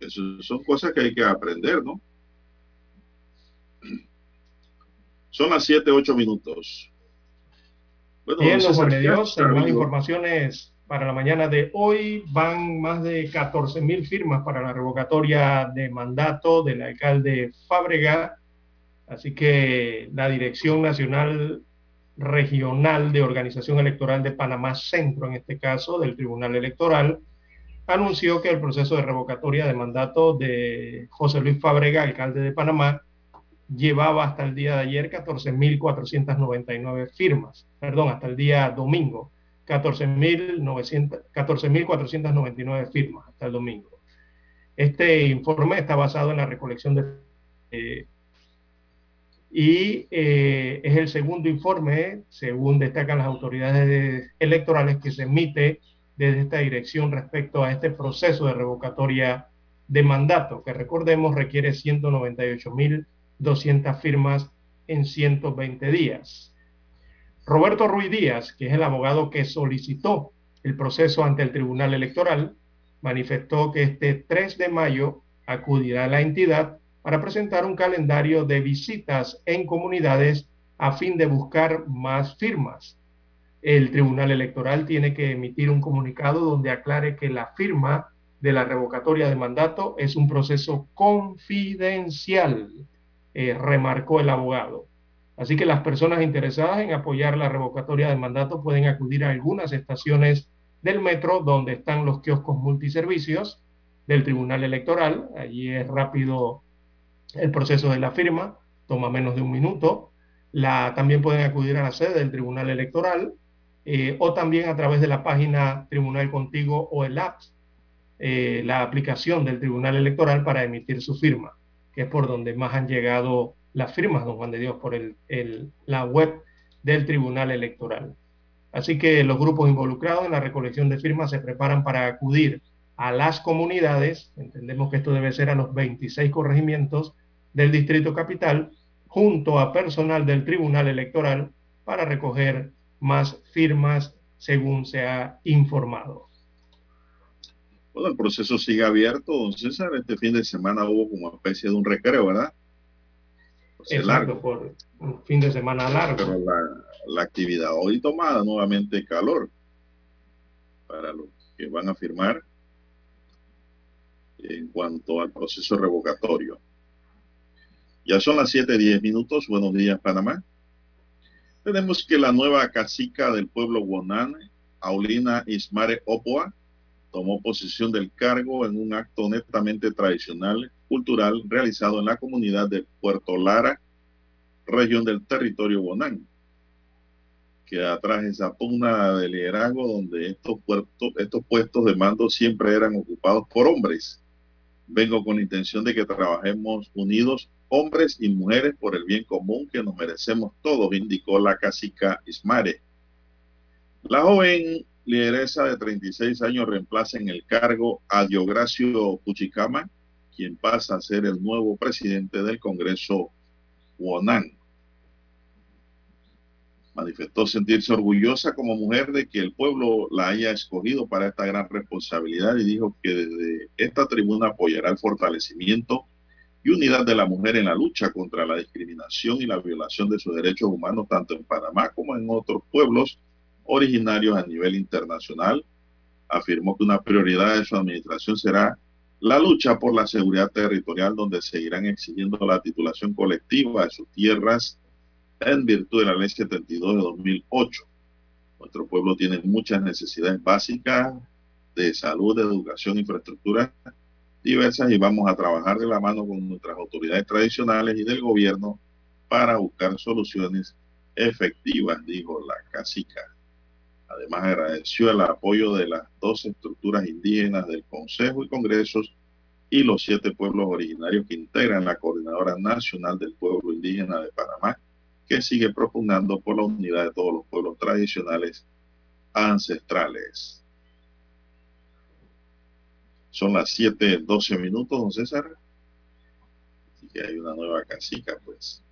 Eso son cosas que hay que aprender, ¿no? Son las 7, 8 minutos. Bueno, Bien, don de Dios, más informaciones para la mañana de hoy van más de 14 mil firmas para la revocatoria de mandato del alcalde Fábrega. Así que la Dirección Nacional Regional de Organización Electoral de Panamá Centro, en este caso, del Tribunal Electoral, anunció que el proceso de revocatoria de mandato de José Luis Fabrega, alcalde de Panamá, llevaba hasta el día de ayer 14.499 firmas, perdón, hasta el día domingo, 14.499 firmas hasta el domingo. Este informe está basado en la recolección de... Eh, y eh, es el segundo informe, según destacan las autoridades electorales, que se emite desde esta dirección respecto a este proceso de revocatoria de mandato, que recordemos requiere 198.200 firmas en 120 días. Roberto Ruiz Díaz, que es el abogado que solicitó el proceso ante el Tribunal Electoral, manifestó que este 3 de mayo acudirá a la entidad para presentar un calendario de visitas en comunidades a fin de buscar más firmas el Tribunal Electoral tiene que emitir un comunicado donde aclare que la firma de la revocatoria de mandato es un proceso confidencial, eh, remarcó el abogado. Así que las personas interesadas en apoyar la revocatoria de mandato pueden acudir a algunas estaciones del metro donde están los kioscos multiservicios del Tribunal Electoral. Allí es rápido el proceso de la firma, toma menos de un minuto. La, también pueden acudir a la sede del Tribunal Electoral eh, o también a través de la página Tribunal Contigo o el app, eh, la aplicación del Tribunal Electoral para emitir su firma, es por donde más han llegado las firmas, don Juan de Dios, por el, la web del Tribunal Electoral. Así que los grupos involucrados en la recolección de firmas se preparan para acudir a las comunidades, entendemos que esto debe ser a los 26 corregimientos del Distrito Capital, junto a personal del Tribunal Electoral para recoger más firmas según se ha informado. Bueno, el proceso sigue abierto, don César. Este fin de semana hubo como especie de un recreo, ¿verdad? Exacto, por un fin de semana largo. Pero la, actividad hoy tomada nuevamente calor para los que van a firmar en cuanto al proceso revocatorio. Ya son las 7:10 minutos. Buenos días, Panamá. Tenemos que la nueva cacica del pueblo Guanán, Aulina Ismare Opoa, tomó posesión del cargo en un acto netamente tradicional, cultural, realizado en la comunidad de Puerto Lara, región del territorio Guanán, que atrás esa pugna de liderazgo donde estos puestos de mando siempre eran ocupados por hombres. Vengo con la intención de que trabajemos unidos hombres y mujeres por el bien común que nos merecemos todos, indicó la cacica Ismare. La joven lideresa de 36 años reemplaza en el cargo a Diogracio Puchicama, quien pasa a ser el nuevo presidente del Congreso Wonan. Manifestó sentirse orgullosa como mujer de que el pueblo la haya escogido para esta gran responsabilidad y dijo que desde esta tribuna apoyará el fortalecimiento y unidad de la mujer en la lucha contra la discriminación y la violación de sus derechos humanos tanto en Panamá como en otros pueblos originarios a nivel internacional. Afirmó que una prioridad de su administración será la lucha por la seguridad territorial, donde seguirán exigiendo la titulación colectiva de sus tierras en virtud de la Ley 72 de 2008. Nuestro pueblo tiene muchas necesidades básicas de salud, de educación, infraestructura diversas y vamos a trabajar de la mano con nuestras autoridades tradicionales y del gobierno para buscar soluciones efectivas, dijo la cacica. Además agradeció el apoyo de las dos estructuras indígenas del Consejo y Congresos y los siete pueblos originarios que integran la Coordinadora Nacional del Pueblo Indígena de Panamá, que sigue propugnando por la unidad de todos los pueblos tradicionales ancestrales. Son las 7:12 minutos, don César. Así que hay una nueva casica, pues,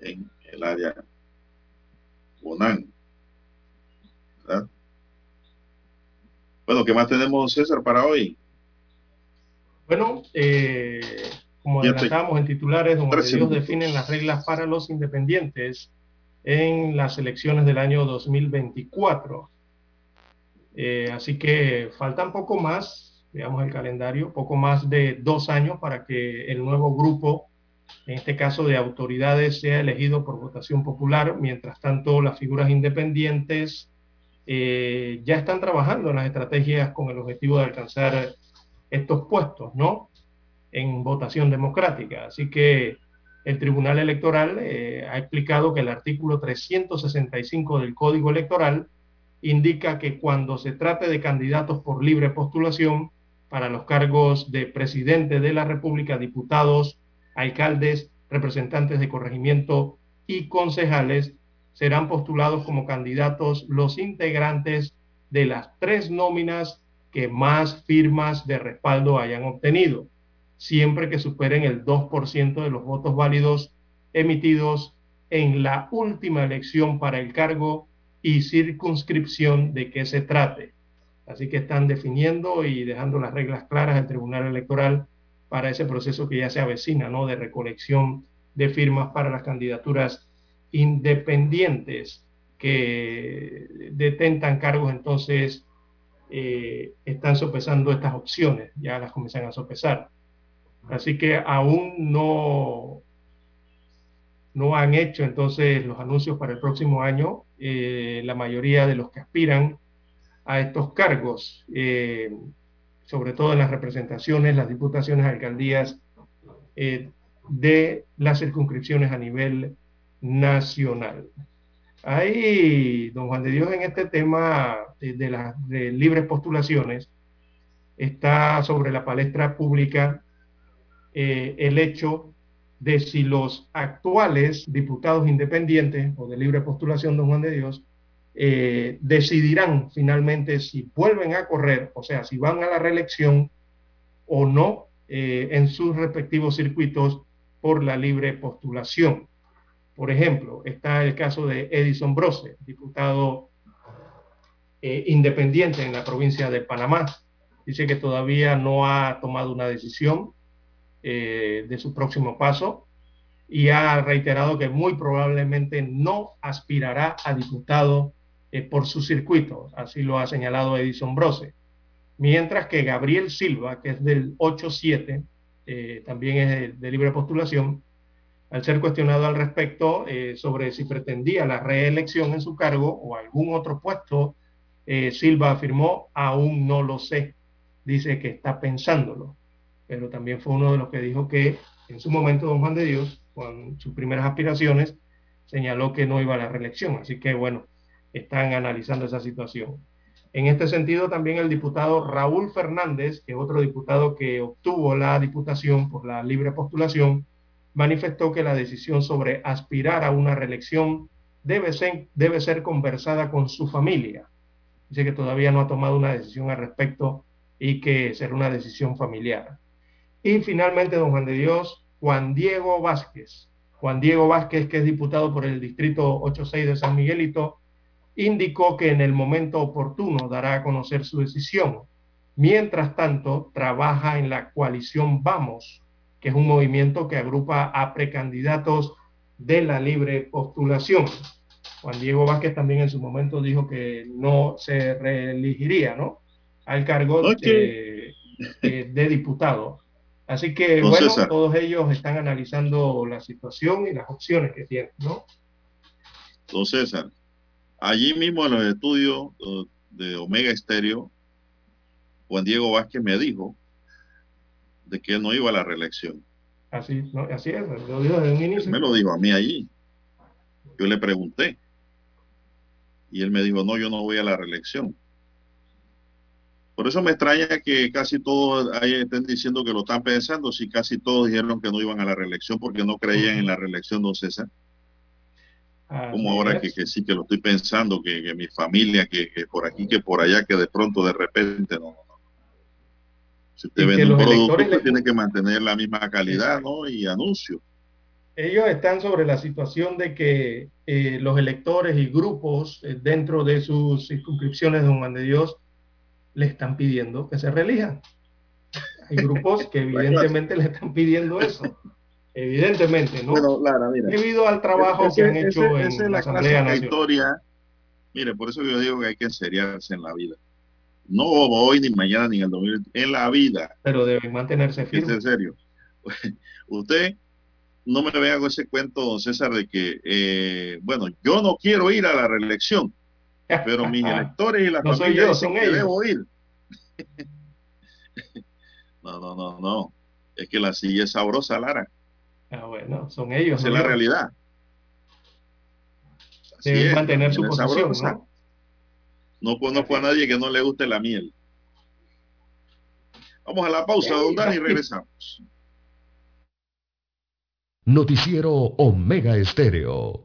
en el área Bonán. ¿verdad? Bueno, ¿qué más tenemos, César, para hoy? Bueno, eh, como adelantamos en titulares, donde ellos definen las reglas para los independientes en las elecciones del año 2024. Eh, así que faltan poco más, digamos el calendario, poco más de dos años para que el nuevo grupo, en este caso de autoridades, sea elegido por votación popular. Mientras tanto, las figuras independientes eh, ya están trabajando en las estrategias con el objetivo de alcanzar estos puestos, ¿no? En votación democrática. Así que el Tribunal Electoral eh, ha explicado que el artículo 365 del Código Electoral indica que cuando se trate de candidatos por libre postulación para los cargos de presidente de la República, diputados, alcaldes, representantes de corregimiento y concejales, serán postulados como candidatos los integrantes de las tres nóminas que más firmas de respaldo hayan obtenido, siempre que superen el 2% de los votos válidos emitidos en la última elección para el cargo y circunscripción de que se trate. Así que están definiendo y dejando las reglas claras del Tribunal Electoral para ese proceso que ya se avecina, ¿no? De recolección de firmas para las candidaturas independientes que detentan cargos, entonces eh, están sopesando estas opciones, ya las comienzan a sopesar. Así que aún no, no han hecho entonces los anuncios para el próximo año. Eh, la mayoría de los que aspiran a estos cargos, eh, sobre todo en las representaciones, las diputaciones, alcaldías de las circunscripciones a nivel nacional. Ahí, don Juan de Dios, en este tema de, las libres postulaciones, está sobre la palestra pública eh, el hecho de si los actuales diputados independientes o de libre postulación, don Juan de Dios, eh, decidirán finalmente si vuelven a correr, o sea, si van a la reelección o no eh, en sus respectivos circuitos por la libre postulación. Por ejemplo, está el caso de Edison Brose, diputado eh, independiente en la provincia de Panamá. Dice que todavía no ha tomado una decisión de su próximo paso y ha reiterado que muy probablemente no aspirará a diputado eh, por su circuito. Así lo ha señalado Edison Brose. Mientras que Gabriel Silva, que es del 8-7, eh, también es de, libre postulación, al ser cuestionado al respecto eh, sobre si pretendía la reelección en su cargo o algún otro puesto, eh, Silva afirmó, aún no lo sé, dice que está pensándolo, pero también fue uno de los que dijo que en su momento don Juan de Dios, con sus primeras aspiraciones, señaló que no iba a la reelección, así que bueno, están analizando esa situación. En este sentido, también el diputado Raúl Fernández, que es otro diputado que obtuvo la diputación por la libre postulación, manifestó que la decisión sobre aspirar a una reelección debe ser, debe ser conversada con su familia. Dice que todavía no ha tomado una decisión al respecto y que será una decisión familiar. Y finalmente, don Juan de Dios, Juan Diego Vázquez. Juan Diego Vázquez, que es diputado por el distrito 86 de San Miguelito, indicó que en el momento oportuno dará a conocer su decisión. Mientras tanto, trabaja en la coalición Vamos, que es un movimiento que agrupa a precandidatos de la libre postulación. Juan Diego Vázquez también en su momento dijo que no se reelegiría ¿no? al cargo de, de, diputado. Así que, bueno, todos ellos están analizando la situación y las opciones que tienen, ¿no? Don César, Allí mismo en los estudios uh, de Omega Estéreo, Juan Diego Vázquez me dijo de que no iba a la reelección. Así, así es, lo dijo desde un inicio. me lo dijo a mí allí. Yo le pregunté. Y él me dijo, no, yo no voy a la reelección. Por eso me extraña que casi todos ahí estén diciendo que lo están pensando, si casi todos dijeron que no iban a la reelección porque no creían en la reelección, don César. Como ahora que, sí que lo estoy pensando, que, mi familia, que, por aquí, que por allá, que de pronto, de repente, no. Si usted vende un producto, tiene que mantener la misma calidad, ¿no? Y anuncio. Ellos están sobre la situación de que eh, los electores y grupos eh, dentro de sus circunscripciones de Juan de Dios le están pidiendo que se reelijan. Hay grupos que [laughs] evidentemente le están pidiendo eso evidentemente, ¿no? Bueno, Lara, mira. Debido al trabajo que han hecho en esa es la, la historia. Mire, por eso yo digo que hay que enseriarse en la vida. No hoy, ni mañana, ni en el 2020, en la vida. Pero deben mantenerse firmes. en serio. [laughs] Usted no me vea con ese cuento, don César, de que, eh, bueno, yo no quiero ir a la reelección. Pero [laughs] mis electores y la No soy familia yo, dicen son que ellos. debo ir. [laughs] No, no, no, no. Es que la silla es sabrosa, Lara. Ah, bueno, son ellos. Esa no es la realidad. Así Deben es, mantener su posición. ¿no? No conozco a nadie que no le guste la miel. Vamos a la pausa, don Dani, y regresamos. Noticiero Omega Estéreo.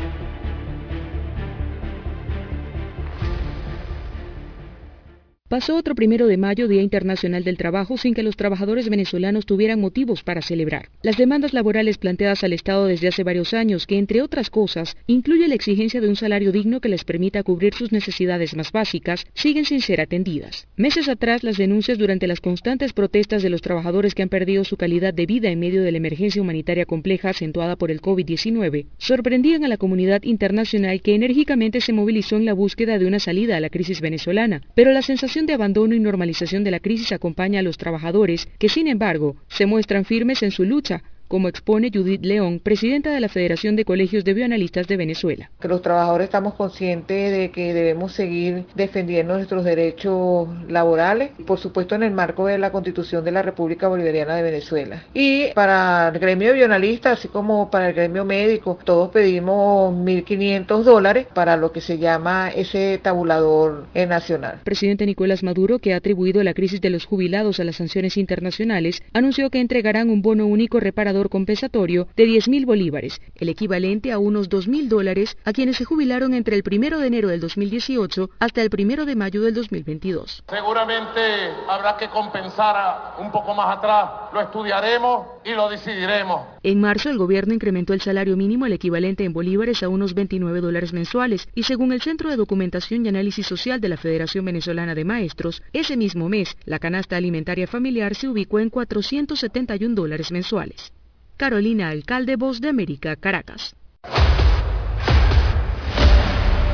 Pasó otro primero de mayo, Día Internacional del Trabajo, sin que los trabajadores venezolanos tuvieran motivos para celebrar. Las demandas laborales planteadas al Estado desde hace varios años, que entre otras cosas incluye la exigencia de un salario digno que les permita cubrir sus necesidades más básicas, siguen sin ser atendidas. Meses atrás, las denuncias durante las constantes protestas de los trabajadores que han perdido su calidad de vida en medio de la emergencia humanitaria compleja acentuada por el COVID-19 sorprendían a la comunidad internacional que enérgicamente se movilizó en la búsqueda de una salida a la crisis venezolana, pero la sensación de abandono y normalización de la crisis acompaña a los trabajadores, que sin embargo se muestran firmes en su lucha, como expone Judith León, presidenta de la Federación de Colegios de Bioanalistas de Venezuela. que los trabajadores estamos conscientes de que debemos seguir defendiendo nuestros derechos laborales, por supuesto en el marco de la Constitución de la República Bolivariana de Venezuela. Y para el gremio de bioanalistas, así como para el gremio médico, todos pedimos 1.500 dólares para lo que se llama ese tabulador eh, nacional. Presidente Nicolás Maduro, que ha atribuido la crisis de los jubilados a las sanciones internacionales, anunció que entregarán un bono único reparador compensatorio de 10.000 bolívares, el equivalente a unos 2.000 dólares a quienes se jubilaron entre el 1 de enero del 2018 hasta el 1 de mayo del 2022. Seguramente habrá que compensar a- un poco más atrás. Lo estudiaremos y lo decidiremos. En marzo, el gobierno incrementó el salario mínimo, el equivalente en bolívares, a unos 29 dólares mensuales, y según el Centro de Documentación y Análisis Social de la Federación Venezolana de Maestros, ese mismo mes, la canasta alimentaria familiar se ubicó en 471 dólares mensuales. Carolina Alcalde, Voz de América, Caracas.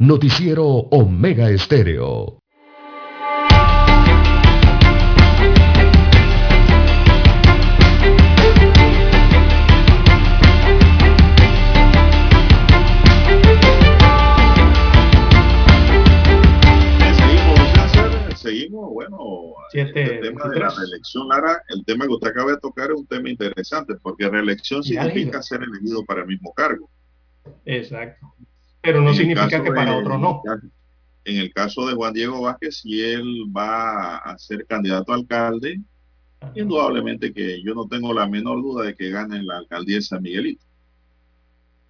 Noticiero Omega Estéreo. Seguimos, bueno, Siete, el tema de la 23. reelección, Lara, el tema que usted acaba de tocar es un tema interesante, porque reelección significa ser elegido para el mismo cargo. Exacto. Pero no significa que para de- otro no. En el caso de Juan Diego Vázquez, si él va a ser candidato a alcalde, indudablemente que yo no tengo la menor duda de que gane la alcaldía de San Miguelito.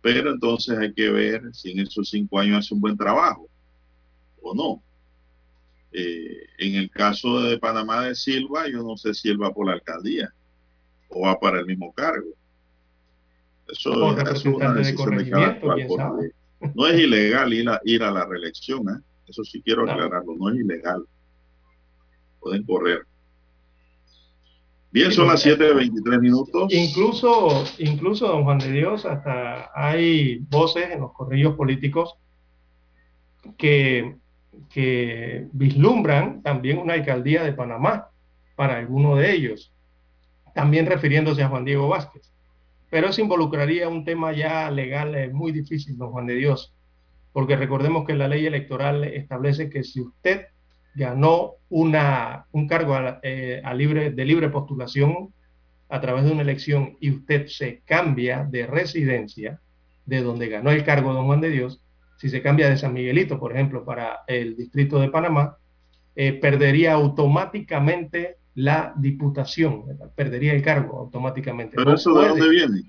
Pero entonces hay que ver si en esos cinco años hace un buen trabajo o no. Eh, en el caso de Panamá de Silva, yo no sé si él va por la alcaldía o va para el mismo cargo. Eso, es una de decisión de cada cual. No es ilegal ir a, ir a la reelección, ¿eh? eso sí quiero aclararlo, no es ilegal. Pueden correr. Bien, son las 7.23 minutos. Incluso, incluso, don Juan de Dios, hasta hay voces en los corrillos políticos que, que vislumbran también una alcaldía de Panamá para alguno de ellos, también refiriéndose a Juan Diego Vázquez. Pero eso involucraría un tema ya legal eh, muy difícil, don Juan de Dios, porque recordemos que la ley electoral establece que si usted ganó una, un cargo eh, a libre, de libre postulación a través de una elección y usted se cambia de residencia de donde ganó el cargo don Juan de Dios, si se cambia de San Miguelito, por ejemplo, para el distrito de Panamá, eh, perdería automáticamente la diputación, ¿verdad? perdería el cargo automáticamente. Pero No eso de dónde viene.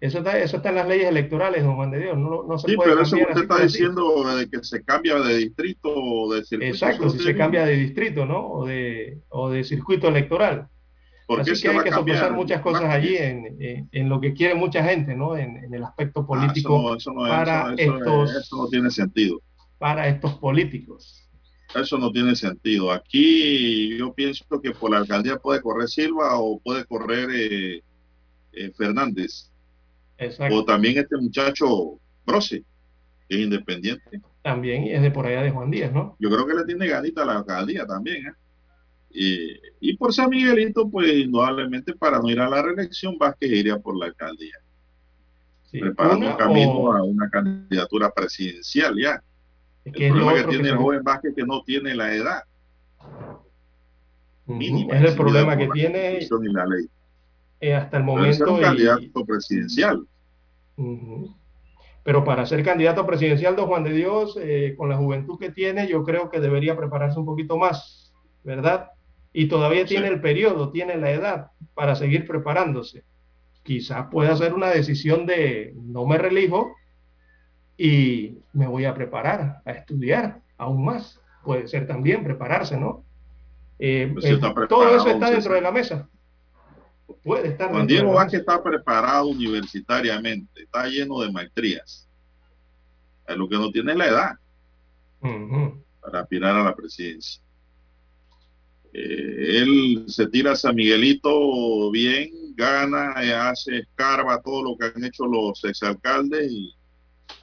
Eso está, eso está en las leyes electorales, don Juan de Dios. No, no se Sí, puede pero eso usted está diciendo de que se cambia de distrito o de circuito. Exacto, si se cambia de distrito, ¿no? O de, o de circuito electoral. ¿Por qué Así que hay que sopesar muchas cosas allí en, en- en lo que quiere mucha gente, ¿no? En, en el aspecto político Ah, eso no, eso no, para, eso- estos, eso no tiene sentido. para estos políticos. Eso no tiene sentido. Aquí yo pienso que por la alcaldía puede correr Silva o puede correr eh, eh, Fernández. Exacto. O también este muchacho Brose, que es independiente. También es de por allá de Juan Díaz, ¿no? Yo creo que le tiene ganita a la alcaldía también. ¿eh? Y, y por San Miguelito, pues indudablemente para no ir a la reelección, Vázquez iría por la alcaldía. Sí, preparando camino o- a una candidatura presidencial ya. Que El es problema que que tiene se- el joven Vázquez que no tiene la edad mínima. es el problema que tiene y la ley. eh, hasta el Debe ser momento. un y- candidato presidencial. Ujú. Pero para ser candidato presidencial, don Juan de Dios, eh, con la juventud que tiene, yo creo que debería prepararse un poquito más, ¿verdad? Y todavía tiene el periodo, tiene la edad para seguir preparándose. Quizás pueda hacer una decisión de no me relijo y me voy a preparar, a estudiar aún más. Puede ser también prepararse, ¿no? Eh, Pues eh, todo eso está dentro de la mesa. Puede estar Juan dentro de Diego Vázquez está preparado universitariamente, está lleno de maestrías. Eh, Lo que no tiene es la edad para aspirar a la presidencia. Eh, él se tira a San Miguelito bien, gana, eh, hace escarba todo lo que han hecho los exalcaldes y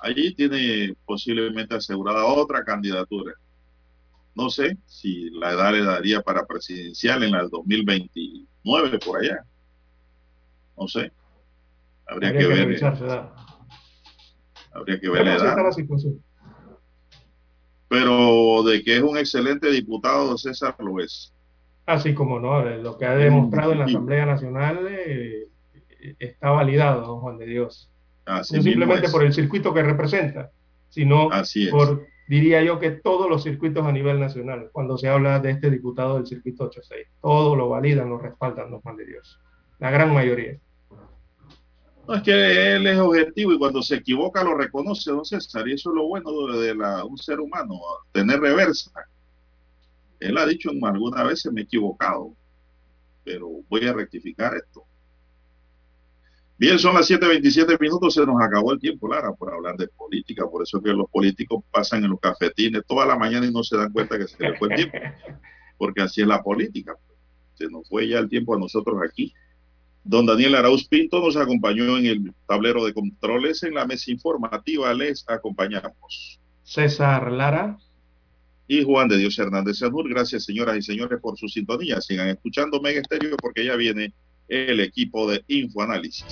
allí tiene posiblemente asegurada otra candidatura. No sé si la edad le daría para presidencial en el 2029 por allá. No sé. Habría, Habría que, que ver. revisar edad. Habría que ver la edad. está la situación. Pero de que es un excelente diputado, César lo es. Así como no, Eh, lo que ha demostrado en la Asamblea Nacional eh, eh, está validado, don Juan de Dios. Así no simplemente por el circuito que representa, sino Así por, diría yo, que todos los circuitos a nivel nacional, cuando se habla de este diputado del circuito 86. Todo lo validan, lo respaldan, don Juan de Dios. La gran mayoría. No, es que él es objetivo y cuando se equivoca lo reconoce, don César, y eso es lo bueno de, la, un ser humano, tener reversa. Él ha dicho en alguna vez me he equivocado, pero voy a rectificar esto. Bien, son las 7.27 minutos, se nos acabó el tiempo, Lara, por hablar de política, por eso es que los políticos pasan en los cafetines toda la mañana y no se dan cuenta que se les fue el tiempo, [laughs] porque así es la política. Se nos fue ya el tiempo a nosotros aquí. Don Daniel Arauz Pinto nos acompañó en el tablero de controles. En la mesa informativa les acompañamos. César Lara. Y Juan de Dios Hernández Sanur. Gracias, señoras y señores, por su sintonía. Sigan escuchando Mega Estéreo porque ya viene el equipo de Infoanálisis.